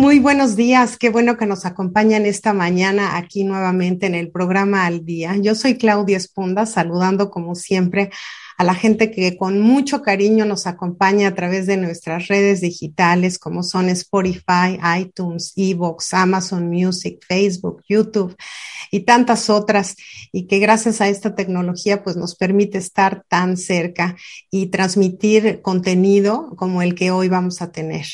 Muy buenos días. Qué bueno que nos acompañan esta mañana aquí nuevamente en el programa Al Día. Yo soy Claudia Esponda, saludando como siempre a la gente que con mucho cariño nos acompaña a través de nuestras redes digitales como son Spotify, iTunes, Evox, Amazon Music, Facebook, YouTube y tantas otras y que gracias a esta tecnología pues nos permite estar tan cerca y transmitir contenido como el que hoy vamos a tener.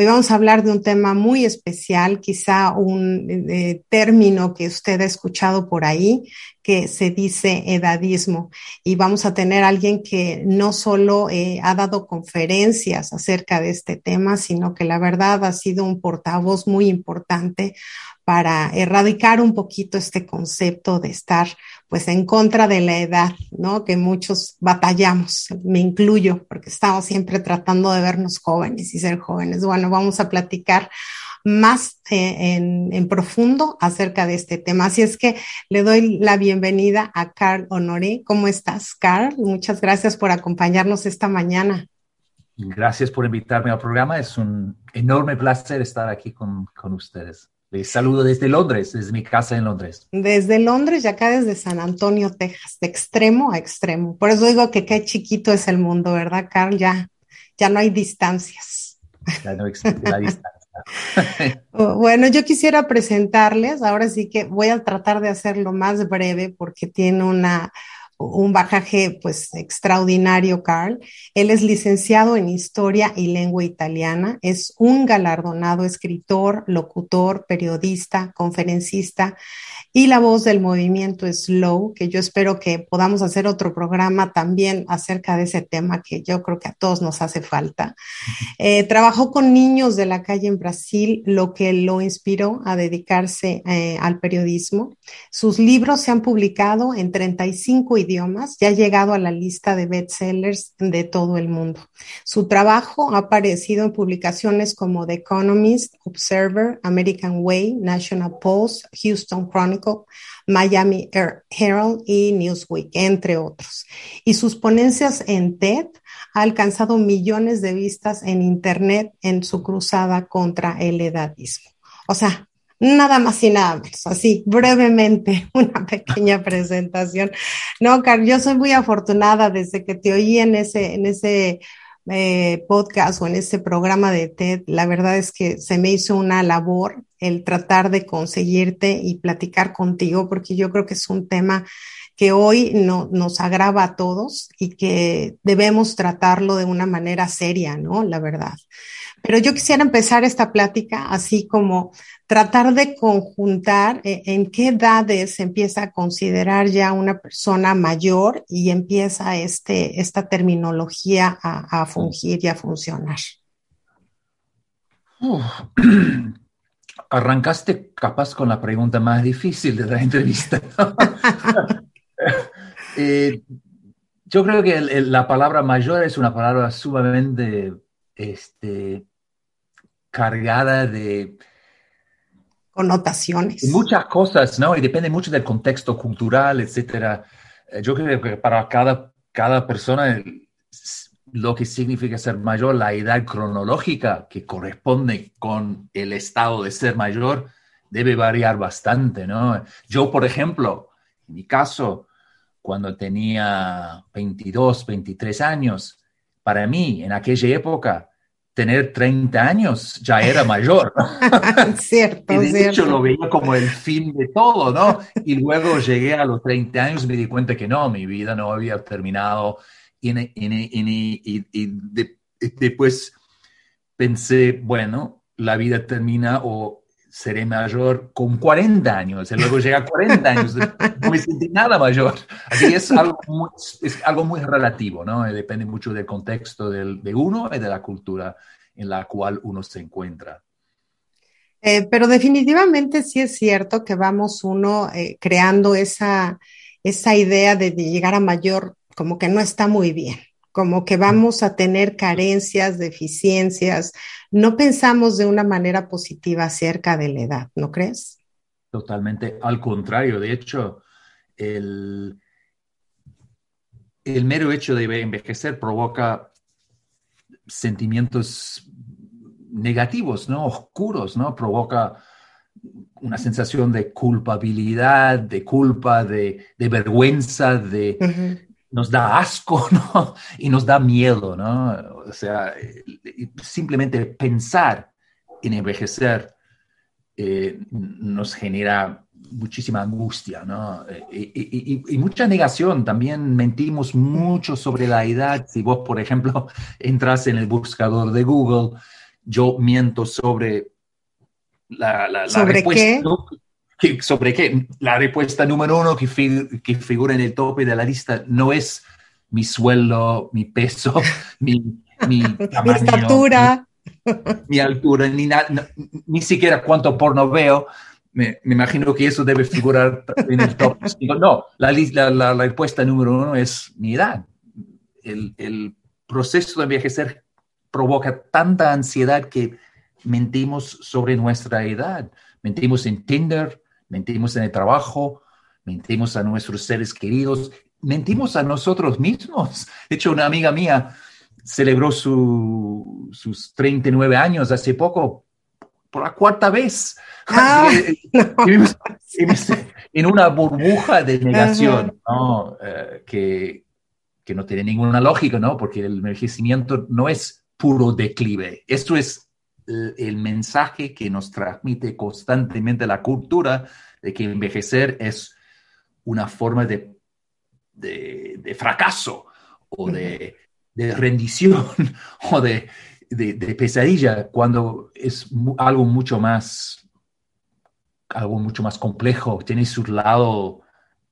Hoy vamos a hablar de un tema muy especial, quizá un eh, término que usted ha escuchado por ahí, que se dice edadismo. Y vamos a tener a alguien que no solo eh, ha dado conferencias acerca de este tema, sino que la verdad ha sido un portavoz muy importante para erradicar un poquito este concepto de estar pues en contra de la edad, ¿no? Que muchos batallamos, me incluyo, porque estamos siempre tratando de vernos jóvenes y ser jóvenes. Bueno, vamos a platicar más eh, en, profundo acerca de este tema. Así es que le doy la bienvenida a Carl Honoré. ¿Cómo estás, Carl? Muchas gracias por acompañarnos esta mañana. Gracias por invitarme al programa. Es un enorme placer estar aquí con, con ustedes. Les saludo desde Londres, desde mi casa en Londres. Desde Londres y acá desde San Antonio, Texas, de extremo a extremo. Por eso digo que qué chiquito es el mundo, ¿verdad, Carl? Ya, ya no hay distancias. Ya no existe la distancia. bueno, yo quisiera presentarles, ahora sí que voy a tratar de hacerlo más breve porque tiene una, un bagaje pues extraordinario, Carl. Él es licenciado en Historia y Lengua Italiana, es un galardonado escritor, locutor, periodista, conferencista y la voz del movimiento Slow, que yo espero que podamos hacer otro programa también acerca de ese tema que yo creo que a todos nos hace falta. Eh, trabajó con niños de la calle en Brasil, lo que lo inspiró a dedicarse eh, al periodismo. Sus libros se han publicado en 35 idiomas, ya ha llegado a la lista de bestsellers de todo el mundo. Su trabajo ha aparecido en publicaciones como The Economist, Observer, American Way, National Post, Houston Chronicle, Miami Herald y Newsweek, entre otros. Y sus ponencias en TED ha alcanzado millones de vistas en Internet en su cruzada contra el edadismo. O sea, nada más y nada menos, así brevemente, una pequeña presentación. No, Carl, yo soy muy afortunada desde que te oí en ese, en ese eh, podcast o en este programa de TED, la verdad es que se me hizo una labor el tratar de conseguirte y platicar contigo, porque yo creo que es un tema que hoy no, nos agrava a todos y que debemos tratarlo de una manera seria, ¿no? La verdad. Pero yo quisiera empezar esta plática así como tratar de conjuntar eh, en qué edades se empieza a considerar ya una persona mayor y empieza este, esta terminología a, fungir y a funcionar. arrancaste capaz con la pregunta más difícil de la entrevista. Eh, yo creo que la palabra mayor es una palabra sumamente este, cargada de connotaciones. Muchas cosas, ¿no? Y depende mucho del contexto cultural, etcétera. Eh, yo creo que para cada, cada persona lo que significa ser mayor, la edad cronológica que corresponde con el estado de ser mayor, debe variar bastante, ¿no? Yo, por ejemplo, en mi caso, cuando tenía 22, 23 años, para mí, en aquella época, tener 30 años ya era mayor. cierto, y de hecho lo veía como el fin de todo, ¿no? Y luego llegué a los 30 años y me di cuenta que no, mi vida no había terminado. Y, y después pensé, bueno, la vida termina o seré mayor con 40 años, y luego llega a 40 años, no me sentí nada mayor. Así es algo muy, es algo muy relativo, ¿no? Depende mucho del contexto del, de uno y de la cultura en la cual uno se encuentra. Eh, pero definitivamente sí es cierto que vamos uno eh, creando esa, esa idea de llegar a mayor, como que no está muy bien como que vamos a tener carencias, deficiencias. No pensamos de una manera positiva acerca de la edad, ¿no crees? Totalmente, al contrario, de hecho, el, el mero hecho de envejecer provoca sentimientos negativos, ¿no? Oscuros, ¿no? Provoca una sensación de culpabilidad, de culpa, de, vergüenza, de... Nos da asco, ¿no? Y nos da miedo, ¿no? O sea, simplemente pensar en envejecer eh, nos genera muchísima angustia, ¿no? Y, y, mucha negación. También mentimos mucho sobre la edad. Si vos, por ejemplo, entras en el buscador de Google, yo miento sobre la, la, ¿Sobre respuesta, qué? ¿Sobre qué? La respuesta número uno que, que figura en el tope de la lista no es mi sueldo, mi peso, mi, mi, mi estatura. Mi, altura, ni, ni siquiera cuánto porno veo. Me, me, imagino que eso debe figurar en el top. No, la, la, la, la respuesta número uno es mi edad. El, el proceso de envejecer provoca tanta ansiedad que mentimos sobre nuestra edad. Mentimos en Tinder, mentimos en el trabajo, mentimos a nuestros seres queridos, mentimos a nosotros mismos. De hecho, una amiga mía celebró su, sus 39 años hace poco por la cuarta vez. Ah, en una burbuja de negación, ¿no? Eh, que, que no tiene ninguna lógica, ¿no? Porque el envejecimiento no es puro declive. Esto es el mensaje que nos transmite constantemente la cultura de que envejecer es una forma de, de, fracaso o de, de rendición o de, pesadilla, cuando es algo mucho más, algo mucho más complejo, tiene su lado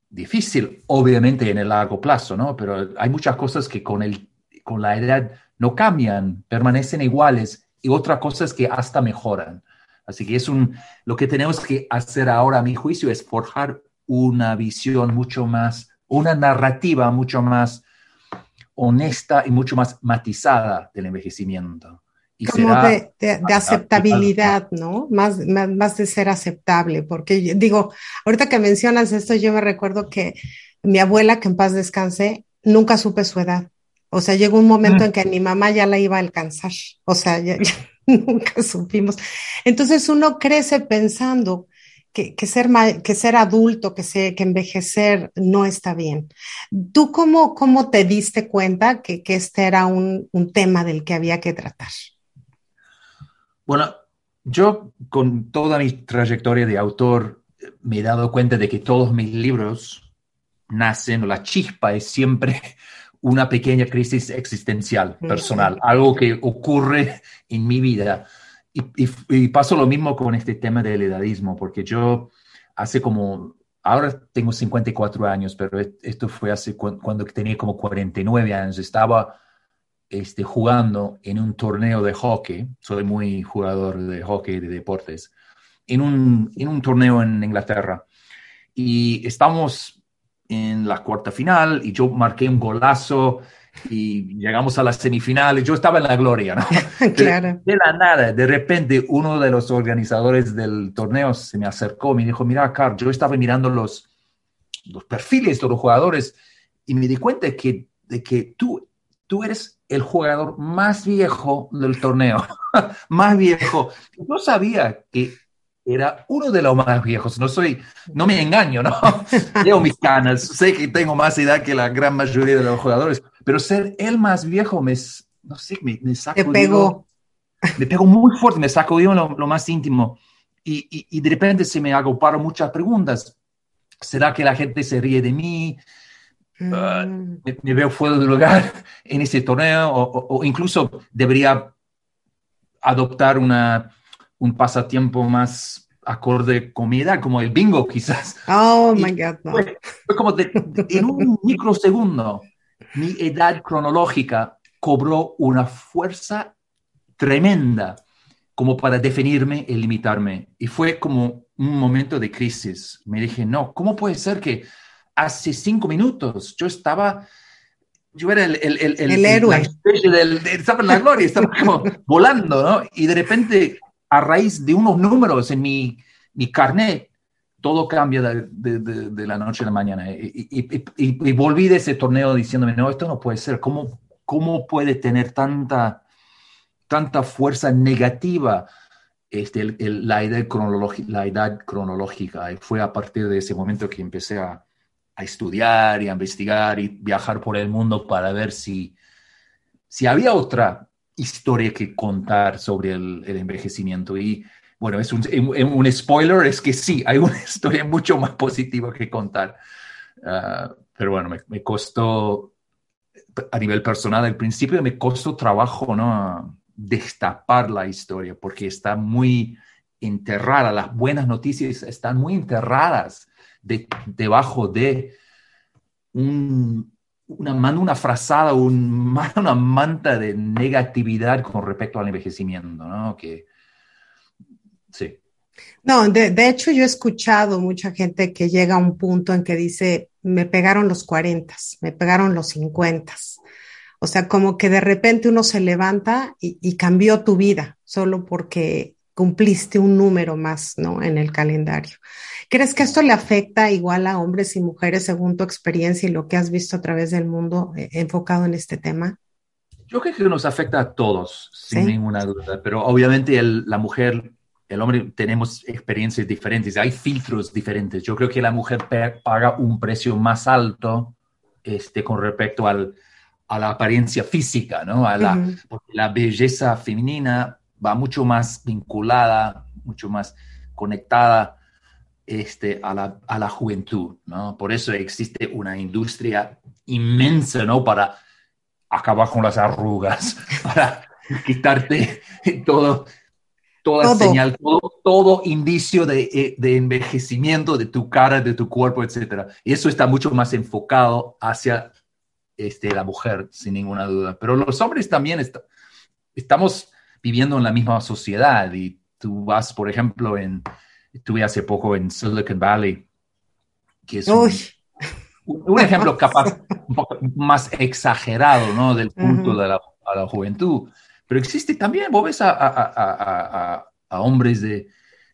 difícil, obviamente en el largo plazo, ¿no? Pero hay muchas cosas que con, el, con la edad no cambian, permanecen iguales y otras cosas que hasta mejoran. Así que es un, lo que tenemos que hacer ahora, a mi juicio, es forjar una visión mucho más, una narrativa mucho más honesta y mucho más matizada del envejecimiento. Y Como de, aceptabilidad, ¿no? Más, más, más, de ser aceptable, porque digo, ahorita que mencionas esto, yo me recuerdo que mi abuela, que en paz descanse, nunca supe su edad. O sea, llegó un momento en que mi mamá ya la iba a alcanzar. O sea, ya, nunca supimos. Entonces uno crece pensando que, que, ser, que ser adulto, que, se, que envejecer no está bien. ¿Tú cómo, cómo te diste cuenta que, que este era un, un tema del que había que tratar? Bueno, yo con toda mi trayectoria de autor me he dado cuenta de que todos mis libros nacen, o la chispa es siempre una pequeña crisis existencial, personal, algo que ocurre en mi vida. Y, y, paso lo mismo con este tema del edadismo, porque yo hace como, ahora tengo 54 años, pero esto fue hace cuando tenía como 49 años, estaba este, jugando en un torneo de hockey, soy muy jugador de hockey, de deportes, en un, en un torneo en Inglaterra. Y estamos en la cuarta final y yo marqué un golazo y llegamos a la semifinal y yo estaba en la gloria, ¿no? claro. De, la nada, de repente uno de los organizadores del torneo se me acercó me dijo, mira, Carl, yo estaba mirando los, los perfiles de los jugadores y me di cuenta que, de que tú, tú eres el jugador más viejo del torneo, más viejo. Yo sabía que era uno de los más viejos. No soy, no me engaño, ¿no? Leo mis canas, sé que tengo más edad que la gran mayoría de los jugadores, pero ser el más viejo me, no sé, me, me sacudió. Me pegó. Me pegó muy fuerte, me sacudió lo, lo más íntimo. Y, y, y, de repente se me agruparon muchas preguntas. ¿Será que la gente se ríe de mí? Ah, mm. me, veo fuera de lugar en ese torneo? O, o incluso debería adoptar una un pasatiempo más acorde con mi edad, como el bingo quizás. Oh, my God. Fue, como en un microsegundo, mi edad cronológica cobró una fuerza tremenda como para definirme y limitarme. Y fue como un momento de crisis. Me dije, no, ¿cómo puede ser que hace cinco minutos yo estaba yo era el, el, el, el héroe. estaba en la gloria, estaba como volando, ¿no? Y de repente a raíz de unos números en mi, mi carnet, todo cambia de, de, la noche a la mañana. Y, volví de ese torneo diciéndome, no, esto no puede ser. ¿Cómo, cómo puede tener tanta tanta fuerza negativa este, la, edad la edad cronológica. Y fue a partir de ese momento que empecé a, a, estudiar y a investigar y viajar por el mundo para ver si, si había otra historia que contar sobre el, el envejecimiento. Y bueno, es un, un, spoiler, es que sí, hay una historia mucho más positiva que contar. Ah, pero bueno, me, me, costó, a nivel personal, al principio me costó trabajo, ¿no? Destapar la historia, porque está muy enterrada, las buenas noticias están muy enterradas de, debajo de un, una, una frazada, un, una manta de negatividad con respecto al envejecimiento, ¿no? Que, sí. No, de, de, hecho yo he escuchado mucha gente que llega a un punto en que dice, me pegaron los 40, me pegaron los 50. O sea, como que de repente uno se levanta y, y, cambió tu vida solo porque cumpliste un número más, ¿no? En el calendario. ¿Crees que esto le afecta igual a hombres y mujeres según tu experiencia y lo que has visto a través del mundo eh, enfocado en este tema? Yo creo que nos afecta a todos, sin ¿Sí? ninguna duda, pero obviamente el, la mujer el hombre tenemos experiencias diferentes, hay filtros diferentes. Yo creo que la mujer paga un precio más alto este, con respecto al, a la apariencia física, ¿no? A la, uh -huh. Porque la belleza femenina va mucho más vinculada, mucho más conectada este, a, la, a la juventud, ¿no? Por eso existe una industria inmensa, ¿no? Para acabar con las arrugas, para quitarte todo toda todo. señal, todo, todo indicio de, eh, de, envejecimiento de tu cara, de tu cuerpo, etc. Y eso está mucho más enfocado hacia este, la mujer, sin ninguna duda. Pero los hombres también está, estamos viviendo en la misma sociedad y tú vas, por ejemplo, en, estuve hace poco en Silicon Valley, que es un, un, ejemplo capaz un poco más exagerado, ¿no? Del culto uh -huh. de la, a la juventud pero existe también, vos ves a, a, a, a hombres de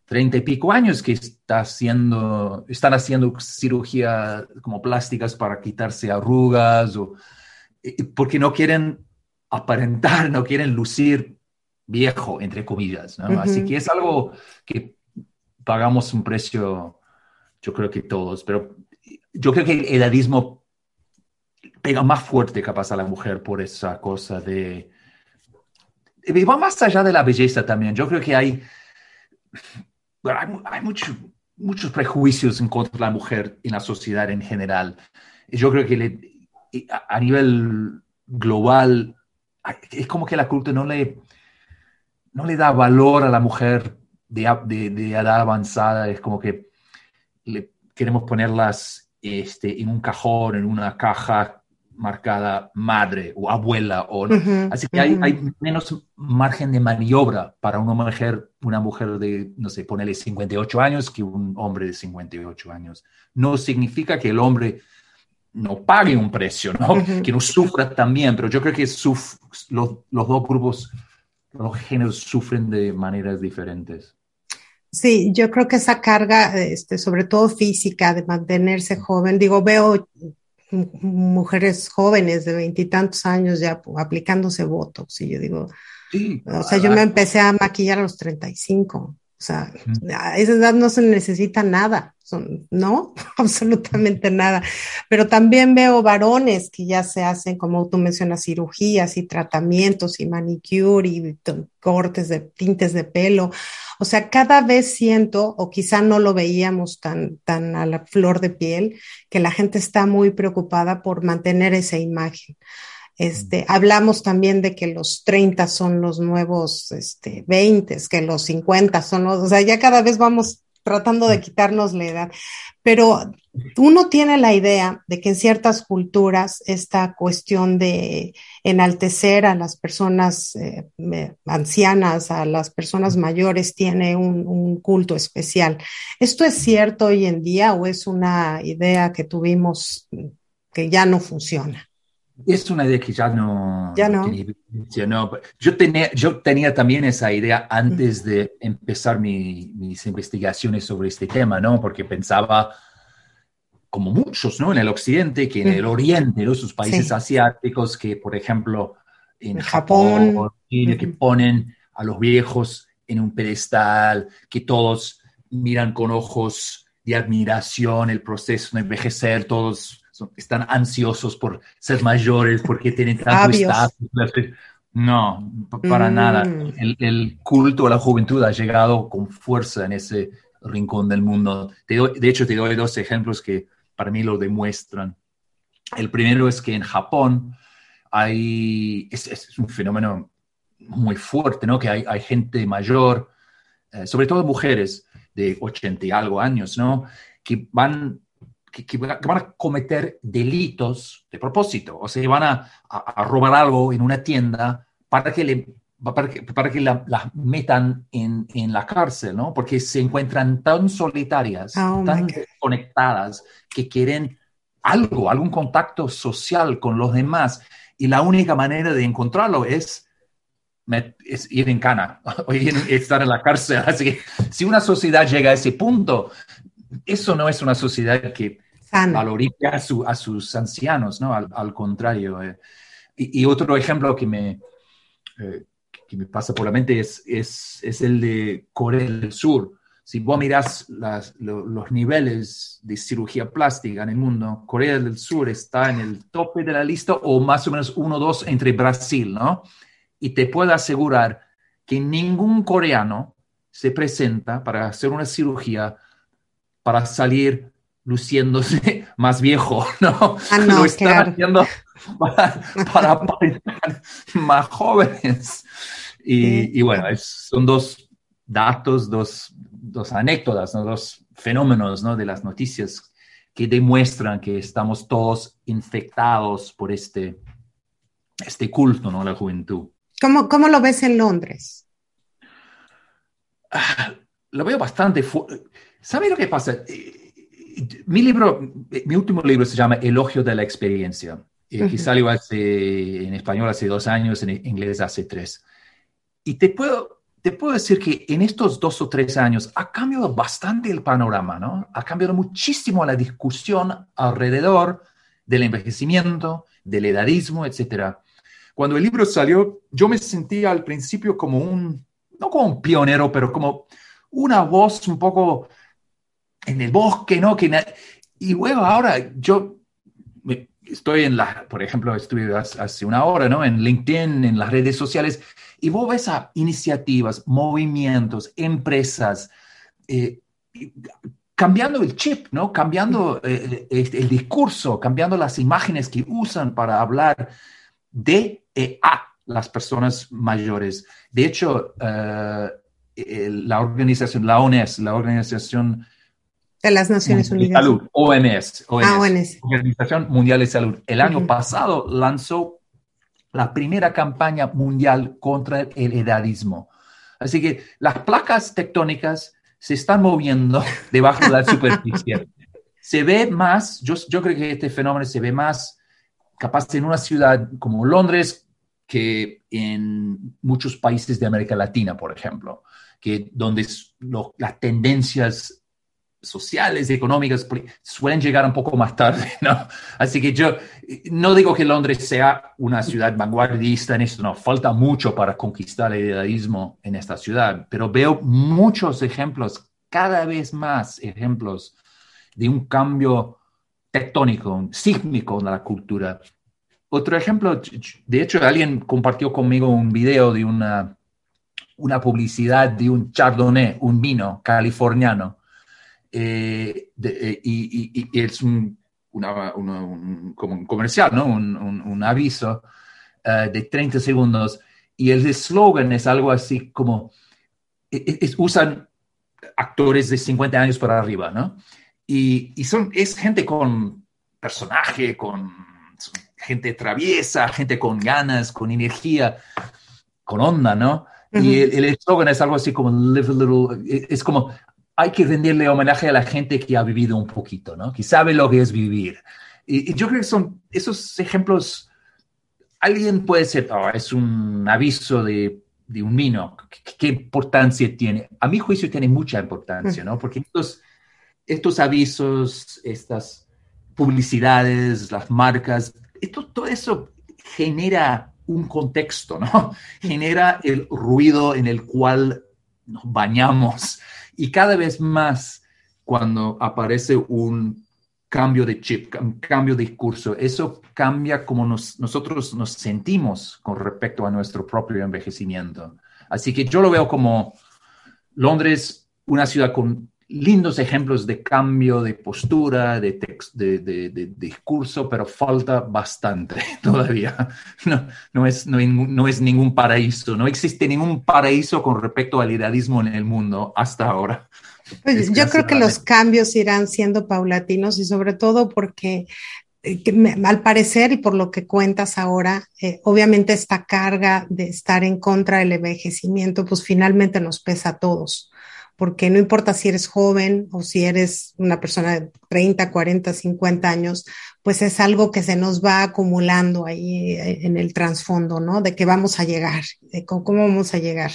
treinta y pico años que está haciendo, están haciendo cirugía como plásticas para quitarse arrugas, o, porque no quieren aparentar, no quieren lucir viejo, entre comillas. ¿no? Uh -huh. Así que es algo que pagamos un precio, yo creo que todos, pero yo creo que el edadismo pega más fuerte capaz a la mujer por esa cosa de y va más allá de la belleza también. Yo creo que hay, hay, hay mucho, muchos prejuicios en contra de la mujer en la sociedad en general. Yo creo que le, a nivel global es como que la cultura no le, no le da valor a la mujer de, de, de edad avanzada. Es como que le, queremos ponerlas este, en un cajón, en una caja marcada madre o abuela. O, ¿no? uh -huh, Así que uh -huh. hay, hay, menos margen de maniobra para una mujer, una mujer de, no sé, ponele 58 años que un hombre de 58 años. No significa que el hombre no pague un precio, ¿no? Uh -huh. Que no sufra también, pero yo creo que los, los dos grupos, los géneros sufren de maneras diferentes. Sí, yo creo que esa carga, este, sobre todo física, de mantenerse joven, digo, veo mujeres jóvenes de veintitantos años ya aplicándose Botox. Y yo digo, sí, o sea, yo me empecé a maquillar a los 35. O sea, a esa edad no se necesita nada, son, no, absolutamente nada. Pero también veo varones que ya se hacen, como tú mencionas, cirugías y tratamientos y manicure y cortes de tintes de pelo. O sea, cada vez siento, o quizá no lo veíamos tan, tan a la flor de piel, que la gente está muy preocupada por mantener esa imagen. Este, hablamos también de que los 30 son los nuevos este, 20, que los 50 son los, o sea, ya cada vez vamos tratando de quitarnos la edad. Pero uno tiene la idea de que en ciertas culturas esta cuestión de enaltecer a las personas eh, ancianas, a las personas mayores, tiene un, un, culto especial. ¿Esto es cierto hoy en día o es una idea que tuvimos que ya no funciona? Es una idea que ya no, ya no. Yo, tenía, yo tenía también esa idea antes de empezar mi, mis investigaciones sobre este tema, ¿no? Porque pensaba, como muchos, ¿no? En el occidente, que en el oriente, ¿no? Sus países sí. asiáticos, que, por ejemplo, en Japón, que ponen a los viejos en un pedestal, que todos miran con ojos de admiración el proceso de envejecer, todos están ansiosos por ser mayores porque tienen tanto estatus. No, para nada. Mm. El, culto a la juventud ha llegado con fuerza en ese rincón del mundo. de hecho, te doy dos ejemplos que para mí lo demuestran. El primero es que en Japón hay, es, un fenómeno muy fuerte, ¿no? Que hay, hay gente mayor, eh, sobre todo mujeres de 80 y algo años, ¿no? Que van, que, van a cometer delitos de propósito, o sea, van a, a, robar algo en una tienda para que le para que, para que la, metan en, en, la cárcel, ¿no? Porque se encuentran tan solitarias, oh tan conectadas, que quieren algo, algún contacto social con los demás. Y la única manera de encontrarlo es, es ir en cana o estar en la cárcel. Así que si una sociedad llega a ese punto, eso no es una sociedad que valoriza a, a, sus ancianos, ¿no? Al, contrario. Eh. Y, otro ejemplo que me, eh, que me pasa por la mente es, es, es el de Corea del Sur si vos mirás los niveles de cirugía plástica en el mundo, Corea del Sur está en el tope de la lista o más o menos uno o dos entre Brasil, ¿no? Y te puedo asegurar que ningún coreano se presenta para hacer una cirugía para salir luciéndose más viejo, ¿no? Ah, no Lo están haciendo para, para más jóvenes. Y, y bueno, son dos datos, dos, dos anécdotas, dos fenómenos ¿no? de las noticias que demuestran que estamos todos infectados por este, este culto, ¿no? La juventud. ¿Cómo, cómo lo ves en Londres? Ah, lo veo bastante. ¿Sabes lo que pasa? Mi libro, mi último libro se llama Elogio de la experiencia, y que salió hace, en español hace dos años, en inglés hace tres. Y te puedo te puedo decir que en estos dos o tres años ha cambiado bastante el panorama, ¿no? Ha cambiado muchísimo la discusión alrededor del envejecimiento, del edadismo, etc. Cuando el libro salió, yo me sentía al principio como un, no como un pionero, pero como una voz un poco en el bosque, ¿no? Que y luego ahora yo estoy en la, por ejemplo, estuve hace una hora, ¿no? En LinkedIn, en las redes sociales, y vos ves a iniciativas, movimientos, empresas, eh, cambiando el chip, ¿no? Cambiando eh, este, el discurso, cambiando las imágenes que usan para hablar de e a las personas mayores. De hecho, eh, la organización, la ONES, la Organización de las Naciones Unidas. Salud, OMS, ah, Organización Mundial de Salud. El año pasado lanzó la primera campaña mundial contra el edadismo. Así que las placas tectónicas se están moviendo debajo de la superficie. Se ve más, yo, yo creo que este fenómeno se ve más capaz en una ciudad como Londres que en muchos países de América Latina, por ejemplo, que donde las tendencias sociales y económicas suelen llegar un poco más tarde, ¿no? Así que yo no digo que Londres sea una ciudad vanguardista en esto, no, falta mucho para conquistar el edadismo en esta ciudad, pero veo muchos ejemplos, cada vez más ejemplos de un cambio tectónico, sísmico en la cultura. Otro ejemplo, de hecho, alguien compartió conmigo un video de una, una publicidad de un chardonnay, un vino californiano, eh, eh, y, es un, como un comercial, ¿no? un, aviso eh, de 30 segundos y el eslogan es algo así como, e, e, usan actores de 50 años para arriba, ¿no? Y, son, es gente con personaje, con gente traviesa, gente con ganas, con energía, con onda, ¿no? Y el eslogan es algo así como live a little, es como hay que rendirle homenaje a la gente que ha vivido un poquito, ¿no? Que sabe lo que es vivir. Y, yo creo que son esos ejemplos, alguien puede ser, oh, es un aviso de, de un vino, ¿Qué, importancia tiene? A mi juicio tiene mucha importancia, ¿no? Porque estos, estos avisos, estas publicidades, las marcas, esto, todo eso genera un contexto, ¿no? Genera el ruido en el cual nos bañamos y cada vez más cuando aparece un cambio de chip, un cambio de discurso, eso cambia como nosotros nos sentimos con respecto a nuestro propio envejecimiento. Así que yo lo veo como Londres, una ciudad con lindos ejemplos de cambio de postura, de, de, discurso, pero falta bastante todavía. No, no, es, no, es ningún paraíso, no existe ningún paraíso con respecto al idealismo en el mundo hasta ahora. Pues yo creo que los cambios irán siendo paulatinos y sobre todo porque eh, al parecer y por lo que cuentas ahora, eh, obviamente esta carga de estar en contra del envejecimiento, pues finalmente nos pesa a todos porque no importa si eres joven o si eres una persona de 30, 40, 50 años, pues es algo que se nos va acumulando ahí eh, en el trasfondo, ¿no? De que vamos a llegar, de cómo vamos a llegar.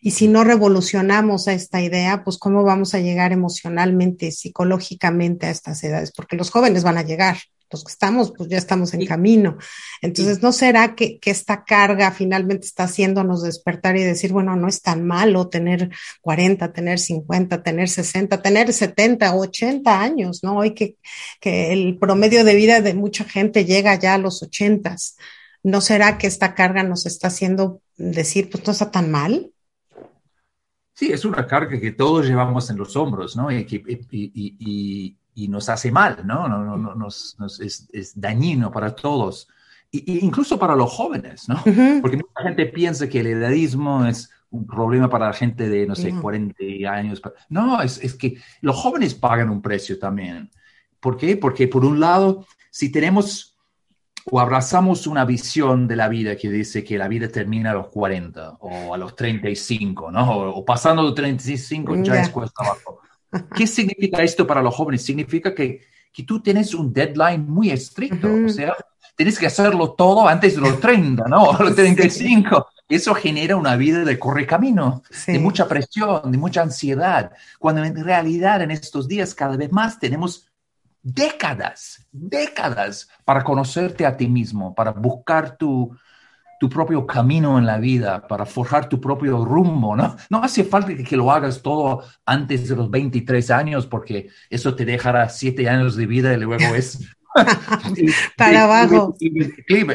Y si no revolucionamos a esta idea, pues cómo vamos a llegar emocionalmente, psicológicamente a estas edades, porque los jóvenes van a llegar, los que estamos, pues ya estamos en camino. Entonces, ¿no será que, esta carga finalmente está haciéndonos despertar y decir, bueno, no es tan malo tener 40, tener 50, tener 60, tener 70, 80 años, ¿no? Hoy que, que el promedio de vida de mucha gente llega ya a los 80. ¿No será que esta carga nos está haciendo decir, pues no está tan mal? Sí, es una carga que todos llevamos en los hombros, ¿no? y, y, y nos hace mal, ¿no? no, no, nos, es, es, dañino para todos, y, incluso para los jóvenes, ¿no? Porque mucha gente piensa que el edadismo es un problema para la gente de, no sé, 40 años. No, es, es que los jóvenes pagan un precio también. ¿Por qué? Porque por un lado, si tenemos o abrazamos una visión de la vida que dice que la vida termina a los 40 o a los 35, ¿no? O, pasando los 35 ya es cuesta abajo. ¿Qué significa esto para los jóvenes? Significa que, que tú tienes un deadline muy estricto, o sea, tienes que hacerlo todo antes de los 30, ¿no? A los 35. Eso genera una vida de correcamino, de mucha presión, de mucha ansiedad, cuando en realidad en estos días cada vez más tenemos décadas, décadas para conocerte a ti mismo, para buscar tu, tu propio camino en la vida, para forjar tu propio rumbo, ¿no? No hace falta que, lo hagas todo antes de los 23 años, porque eso te dejará siete años de vida y luego es... para abajo.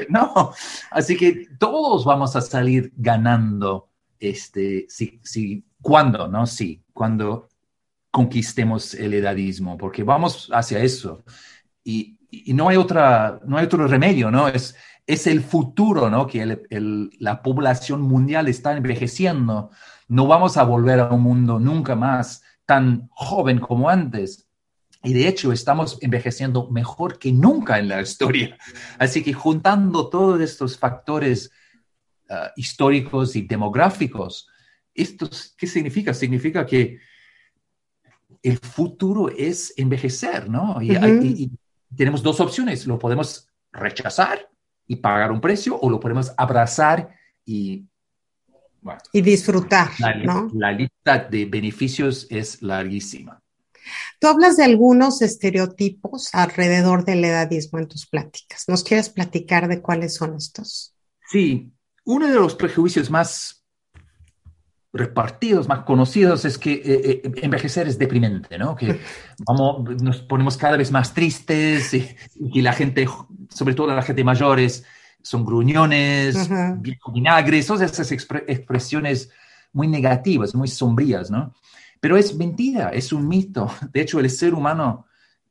No, así que todos vamos a salir ganando, este, si, si, ¿cuándo, no? Sí, cuando conquistemos el edadismo, porque vamos hacia eso. Y, y no hay otra, no hay otro remedio, ¿no? Es, es el futuro, ¿no? Que la población mundial está envejeciendo. No vamos a volver a un mundo nunca más tan joven como antes. Y de hecho estamos envejeciendo mejor que nunca en la historia. Así que juntando todos estos factores ah, históricos y demográficos, ¿esto qué significa? Significa que el futuro es envejecer, ¿no? y tenemos dos opciones. Lo podemos rechazar y pagar un precio o lo podemos abrazar y... y disfrutar, la, ¿no? La lista de beneficios es larguísima. Tú hablas de algunos estereotipos alrededor del edadismo en tus pláticas. ¿Nos quieres platicar de cuáles son estos? Sí, uno de los prejuicios más repartidos, más conocidos, es que eh, eh, envejecer es deprimente, ¿no? Que vamos, nos ponemos cada vez más tristes y, la gente, sobre todo la gente mayores, son gruñones, vinagres, todas esas expresiones muy negativas, muy sombrías, ¿no? Pero es mentira, es un mito. De hecho, el ser humano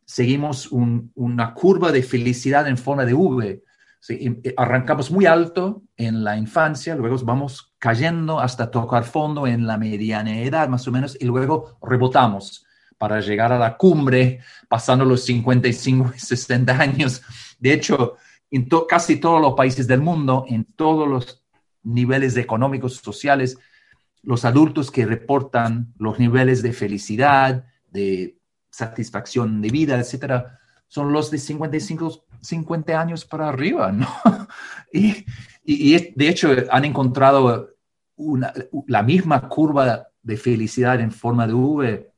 seguimos una curva de felicidad en forma de V. Em, eh, arrancamos muy alto en la infancia, luego vamos cayendo hasta tocar fondo en la mediana edad más o menos y luego rebotamos para llegar a la cumbre pasando los 55 y 60 años. De hecho, en casi todos los países del mundo, en todos los niveles económicos, sociales, los adultos que reportan los niveles de felicidad, de satisfacción de vida, etcétera, son los de 55, 50 años para arriba, ¿no? Y, y, de hecho han encontrado una, la misma curva de felicidad en forma de V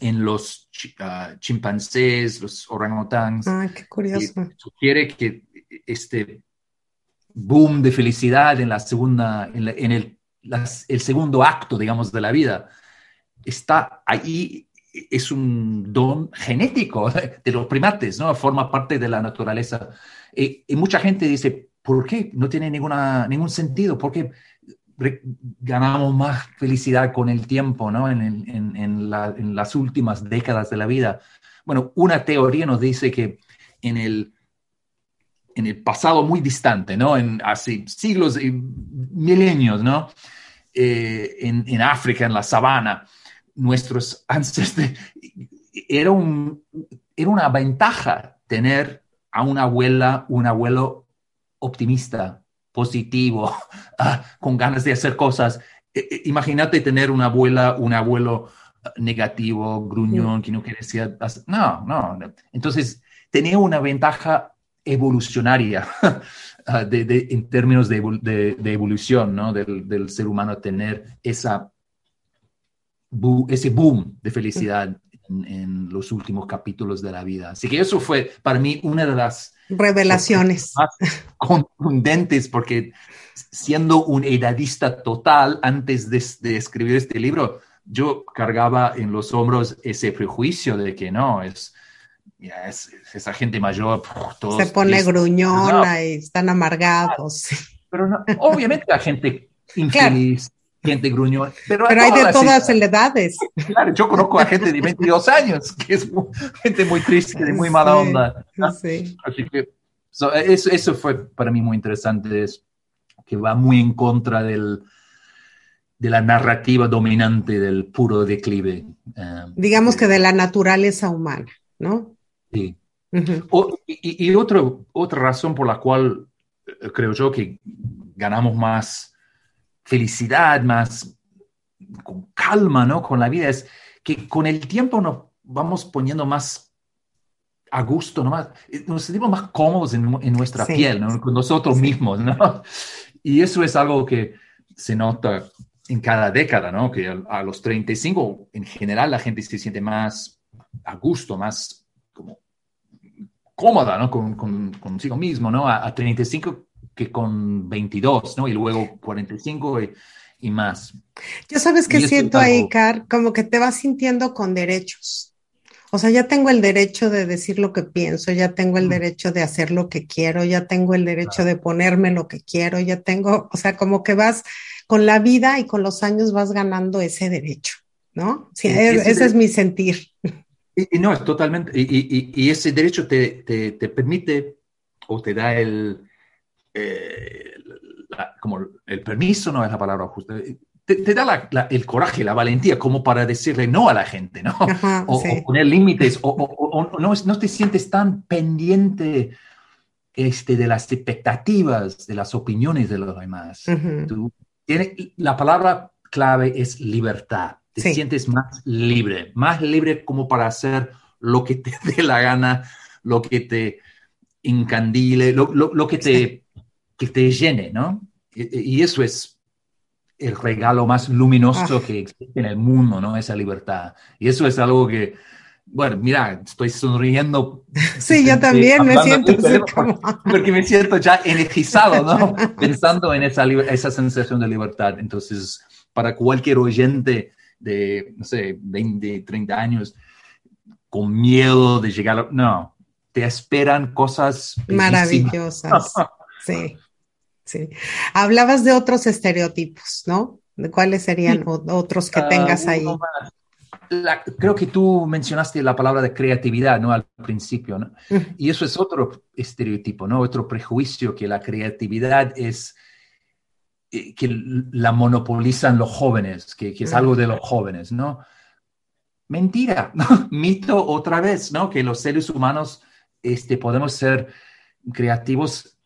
en los ah, chimpancés, los orangutans. Ah, qué curioso. sugiere que este, boom de felicidad en la segunda, en, el, el segundo acto, digamos, de la vida, está ahí, es un don genético de los primates, ¿no? Forma parte de la naturaleza. Y, mucha gente dice, ¿por qué? No tiene ningún sentido, ¿por qué ganamos más felicidad con el tiempo, ¿no? En, las últimas décadas de la vida. Bueno, una teoría nos dice que en el en el pasado muy distante, ¿no? En hace siglos y milenios, ¿no? Eh, en, en, África, en la sabana, nuestros ancestros, era, un, era una ventaja tener a una abuela, un abuelo optimista, positivo, ah, con ganas de hacer cosas. Eh, eh, imagínate tener una abuela, un abuelo negativo, gruñón, que no quiere decir... No, no. Entonces, tenía una ventaja evolucionaria ah, de, en términos de, de evolución ¿no? del, del, ser humano tener esa, ese boom de felicidad en, los últimos capítulos de la vida. Así que eso fue para mí una de las revelaciones más contundentes porque siendo un edadista total antes de, de escribir este libro, yo cargaba en los hombros ese prejuicio de que no, es es, esa gente mayor. Se pone gruñona y están amargados. Pero obviamente la gente infeliz, gente gruñona. Pero, hay de todas las edades. Claro, yo conozco a gente de 22 años, que es gente muy triste, de muy mala onda. Así que eso, eso, fue para mí muy interesante, es que va muy en contra del, de la narrativa dominante del puro declive. Eh, Digamos que de la naturaleza humana, ¿no? Sí. y, otra razón por la cual eh, creo yo que ganamos más felicidad, más con calma, ¿no? Con la vida, es que con el tiempo nos vamos poniendo más a gusto, ¿no? Eh, nos sentimos más cómodos en, nuestra piel, ¿no? Con nosotros mismos, ¿no? Y eso es algo que se nota en cada década, ¿no? Que a, a los 35, en general, la gente se siente más a gusto, más como cómoda, ¿no? Con, con, consigo mismo, ¿no? A, 35 que con 22, ¿no? Y luego 45 y, y más. Yo sabes que siento ahí, Car, como que te vas sintiendo con derechos. O sea, ya tengo el derecho de decir lo que pienso, ya tengo el derecho de hacer lo que quiero, ya tengo el derecho de ponerme lo que quiero, ya tengo, o sea, como que vas con la vida y con los años vas ganando ese derecho, ¿no? Sí, ese es mi sentir. Y, no, es totalmente, y, ese derecho te, te, permite o te da el, eh, como el permiso, no es la palabra justa, te, da el coraje, la valentía como para decirle no a la gente, ¿no? o, poner límites, o, no, no, te sientes tan pendiente este, de las expectativas, de las opiniones de los demás. la palabra clave es libertad. Te sientes más libre, más libre como para hacer lo que te dé la gana, lo que te encandile, lo, lo, que, te, que te llene, ¿no? Y, eso es el regalo más luminoso ah. que existe en el mundo, ¿no? Esa libertad. Y eso es algo que, bueno, mira, estoy sonriendo. Sí, yo también me siento porque, me siento ya energizado, ¿no? Pensando en esa, esa sensación de libertad. Entonces, para cualquier oyente de, no sé, 20, 30 años con miedo de llegar. No, te esperan cosas maravillosas. sí, sí. Hablabas de otros estereotipos, ¿no? ¿De cuáles serían otros que tengas ah, ahí? creo que tú mencionaste la palabra de creatividad, ¿no? Al principio, ¿no? Y eso es otro estereotipo, ¿no? Otro prejuicio que la creatividad es eh, que la monopolizan los jóvenes, que, es algo de los jóvenes, ¿no? Mentira, mito otra vez, ¿no? Que los seres humanos este, podemos ser creativos.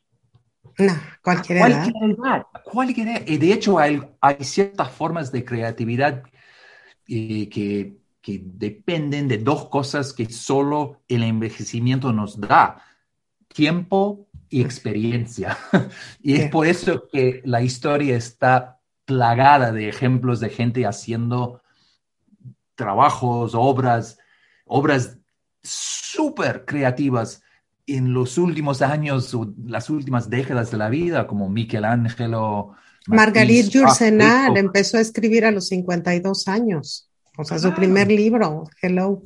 No, cualquier, edad. Cualquier edad. Y de hecho hay, hay ciertas formas de creatividad eh, que, que dependen de dos cosas que solo el envejecimiento nos da. Tiempo y experiencia. y es por eso que la historia está plagada de ejemplos de gente haciendo trabajos, obras, obras súper creativas en los últimos años o las últimas décadas de la vida, como Michelangelo. Marguerite Yourcenar empezó a escribir a los 52 años, o sea, su primer libro, Hello.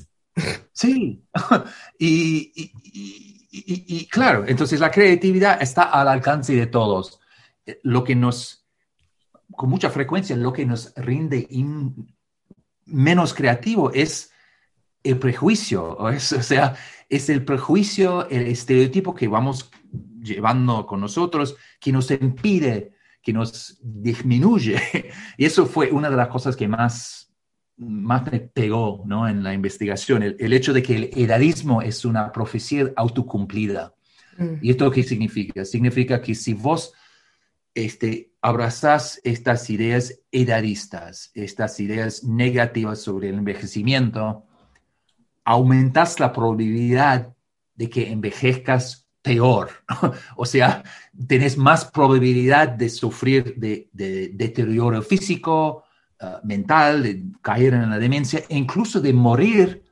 Sí, y, y, claro, entonces la creatividad está al alcance de todos. Lo que nos, con mucha frecuencia, lo que nos rinde menos creativo es el prejuicio, o, sea, es el prejuicio, el estereotipo que vamos llevando con nosotros, que nos impide, que nos disminuye. Y eso fue una de las cosas que más, más me pegó ¿no? en la investigación, el, hecho de que el edadismo es una profecía autocumplida. Mm. ¿Y esto qué significa? Significa que si vos este, abrazás estas ideas edadistas, estas ideas negativas sobre el envejecimiento, aumentas la probabilidad de que envejezcas peor. o sea, tenés más probabilidad de sufrir de, deterioro físico, ah, mental, de caer en la demencia e incluso de morir,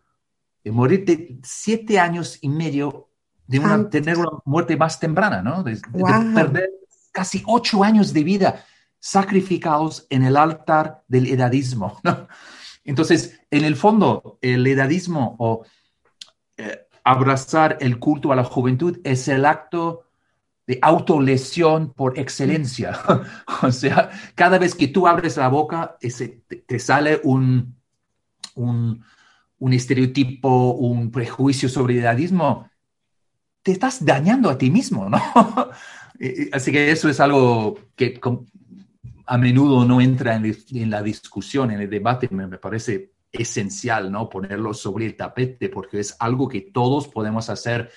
de morir de siete años y medio, de una, tener una muerte más temprana, ¿no? De, perder casi ocho años de vida sacrificados en el altar del edadismo, ¿no? Entonces, en el fondo, el edadismo o eh, abrazar el culto a la juventud es el acto de autolesión por excelencia. o sea, cada vez que tú abres la boca, te, sale un, un, estereotipo, un prejuicio sobre el edadismo, te estás dañando a ti mismo, ¿no? Así que eso es algo que a menudo no entra en, la discusión, en el debate, me, parece esencial, ¿no? Ponerlo sobre el tapete, porque es algo que todos podemos hacer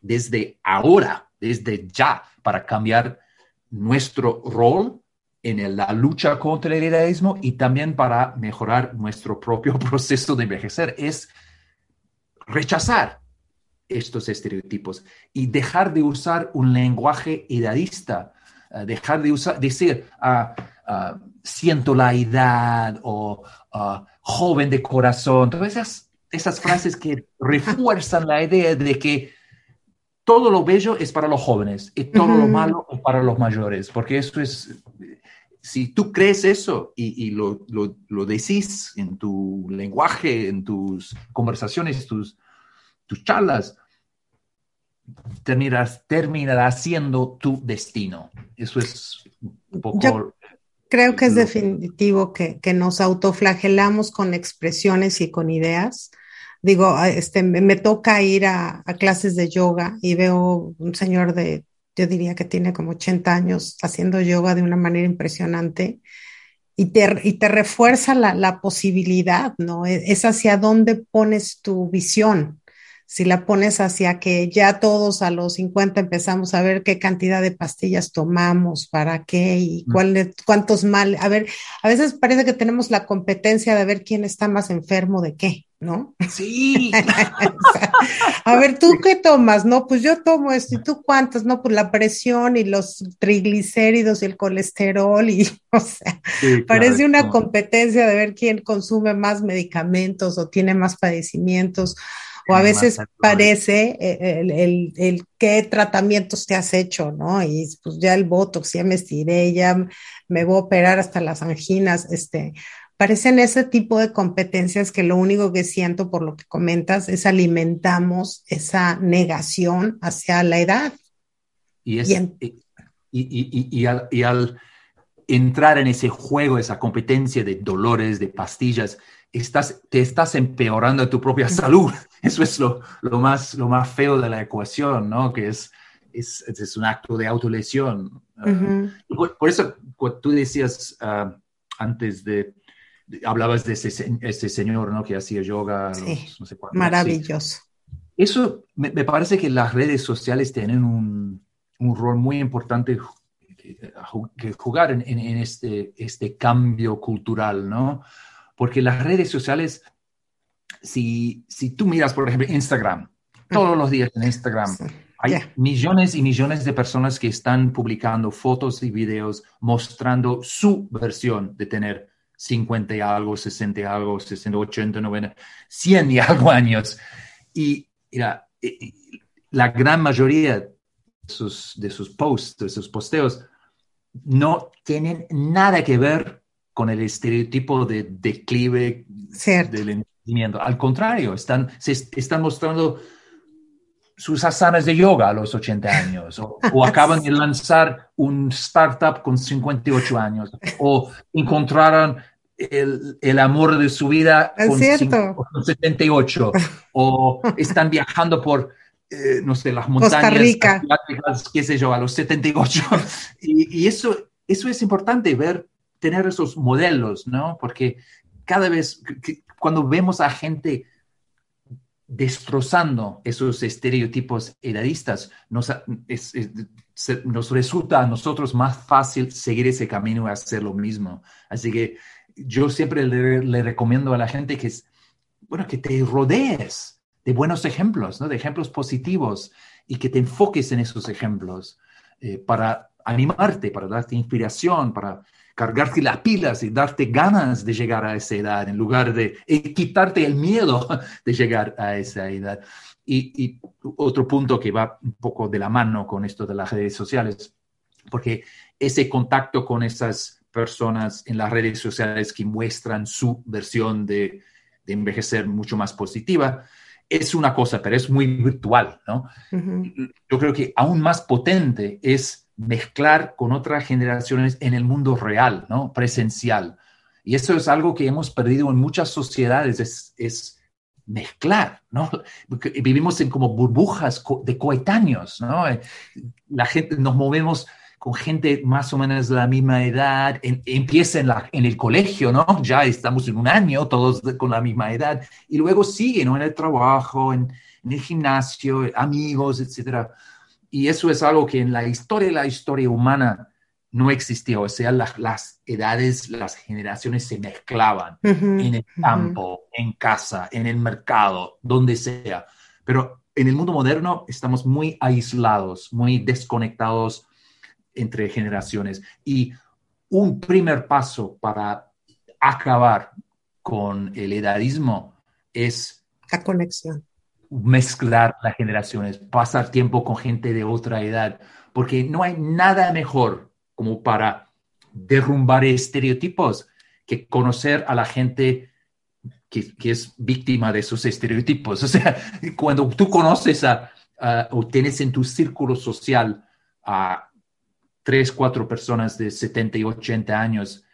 desde ahora, desde ya, para cambiar nuestro rol en la lucha contra el edadismo y también para mejorar nuestro propio proceso de envejecer. Es rechazar estos estereotipos y dejar de usar un lenguaje edadista eh, dejar de usar, decir, uh, siento la edad o joven de corazón, todas esas, esas frases que refuerzan la idea de que todo lo bello es para los jóvenes y todo lo malo es para los mayores, porque eso es, si tú crees eso y, y lo, lo, lo, decís en tu lenguaje, en tus conversaciones, tus, tus charlas, terminarás, terminará siendo tu destino. Eso es un poco... creo que es definitivo que, que, nos autoflagelamos con expresiones y con ideas. Digo, este, me, toca ir a, a, clases de yoga y veo un señor de, yo diría que tiene como 80 años haciendo yoga de una manera impresionante y te, y te refuerza la, la posibilidad, ¿no? Es hacia dónde pones tu visión si la pones hacia que ya todos a los 50 empezamos a ver qué cantidad de pastillas tomamos, para qué y cuál, cuántos mal, a ver, a veces parece que tenemos la competencia de ver quién está más enfermo de qué, ¿no? Sí. a ver, ¿tú qué tomas? No, pues yo tomo esto, ¿y tú cuántas? No, pues la presión y los triglicéridos y el colesterol y, o sea, parece una competencia de ver quién consume más medicamentos o tiene más padecimientos o a veces parece eh, el, el, qué tratamientos te has hecho, ¿no? Y pues ya el botox, ya me estiré, ya me voy a operar hasta las anginas, este, parecen ese tipo de competencias que lo único que siento por lo que comentas es alimentamos esa negación hacia la edad. Y, es, y, y, y, al, y al entrar en ese juego, esa competencia de dolores, de pastillas, estás, te estás empeorando tu propia salud. Eso es lo, lo, más, lo más feo de la ecuación, ¿no? Que es, es, es un acto de autolesión. Ah, por, eso, cuando tú decías uh, antes de, hablabas de ese, ese, señor, ¿no? Que hacía yoga. Sí, no sé maravilloso. Eso me, me, parece que las redes sociales tienen un, un rol muy importante que jugar en, en, este, este cambio cultural, ¿no? Porque las redes sociales, si, si tú miras, por ejemplo, Instagram, todos los días en Instagram, hay millones y millones de personas que están publicando fotos y videos mostrando su versión de tener 50 y algo, 60 y algo, 60, 80, 90, 100 y algo años. Y mira, la gran mayoría de sus, de sus posts, de sus posteos, no tienen nada que ver con el estereotipo de declive del entendimiento. Al contrario, están, se están mostrando sus asanas de yoga a los 80 años, o, acaban de lanzar un startup con 58 años, o encontraron el, el amor de su vida con, 78, o están viajando por, eh, no sé, las montañas, Costa Rica. qué sé yo, a los 78. y, y eso, eso es importante, ver, tener esos modelos, ¿no? Porque cada vez, cuando vemos a gente destrozando esos estereotipos edadistas, nos, nos resulta a nosotros más fácil seguir ese camino y hacer lo mismo. Así que yo siempre le, recomiendo a la gente que, bueno, que te rodees de buenos ejemplos, ¿no? de ejemplos positivos y que te enfoques en esos ejemplos eh, para animarte, para darte inspiración, para cargarte las pilas y darte ganas de llegar a esa edad en lugar de quitarte el miedo de llegar a esa edad. Y, otro punto que va un poco de la mano con esto de las redes sociales, porque ese contacto con esas personas en las redes sociales que muestran su versión de, de envejecer mucho más positiva, es una cosa, pero es muy virtual, ¿no? Yo creo que aún más potente es mezclar con otras generaciones en el mundo real, ¿no? Presencial. Y eso es algo que hemos perdido en muchas sociedades, es, es mezclar, ¿no? Vivimos en como burbujas de coetáneos, ¿no? Eh, la gente, nos movemos con gente más o menos de la misma edad, empieza en, la, en el colegio, ¿no? Ya estamos en un año, todos con la misma edad, y luego sigue, ¿no? En el trabajo, en, en el gimnasio, amigos, etcétera. Y eso es algo que en la historia, la historia humana no existía. O sea, las edades, las generaciones se mezclaban en el campo, en casa, en el mercado, donde sea. Pero en el mundo moderno estamos muy aislados, muy desconectados entre generaciones. Y un primer paso para acabar con el edadismo es la conexión mezclar las generaciones, pasar tiempo con gente de otra edad, porque no hay nada mejor como para derrumbar estereotipos que conocer a la gente que, es víctima de esos estereotipos. O sea, cuando tú conoces a, o tienes en tu círculo social a tres, cuatro personas de 70 y 80 años,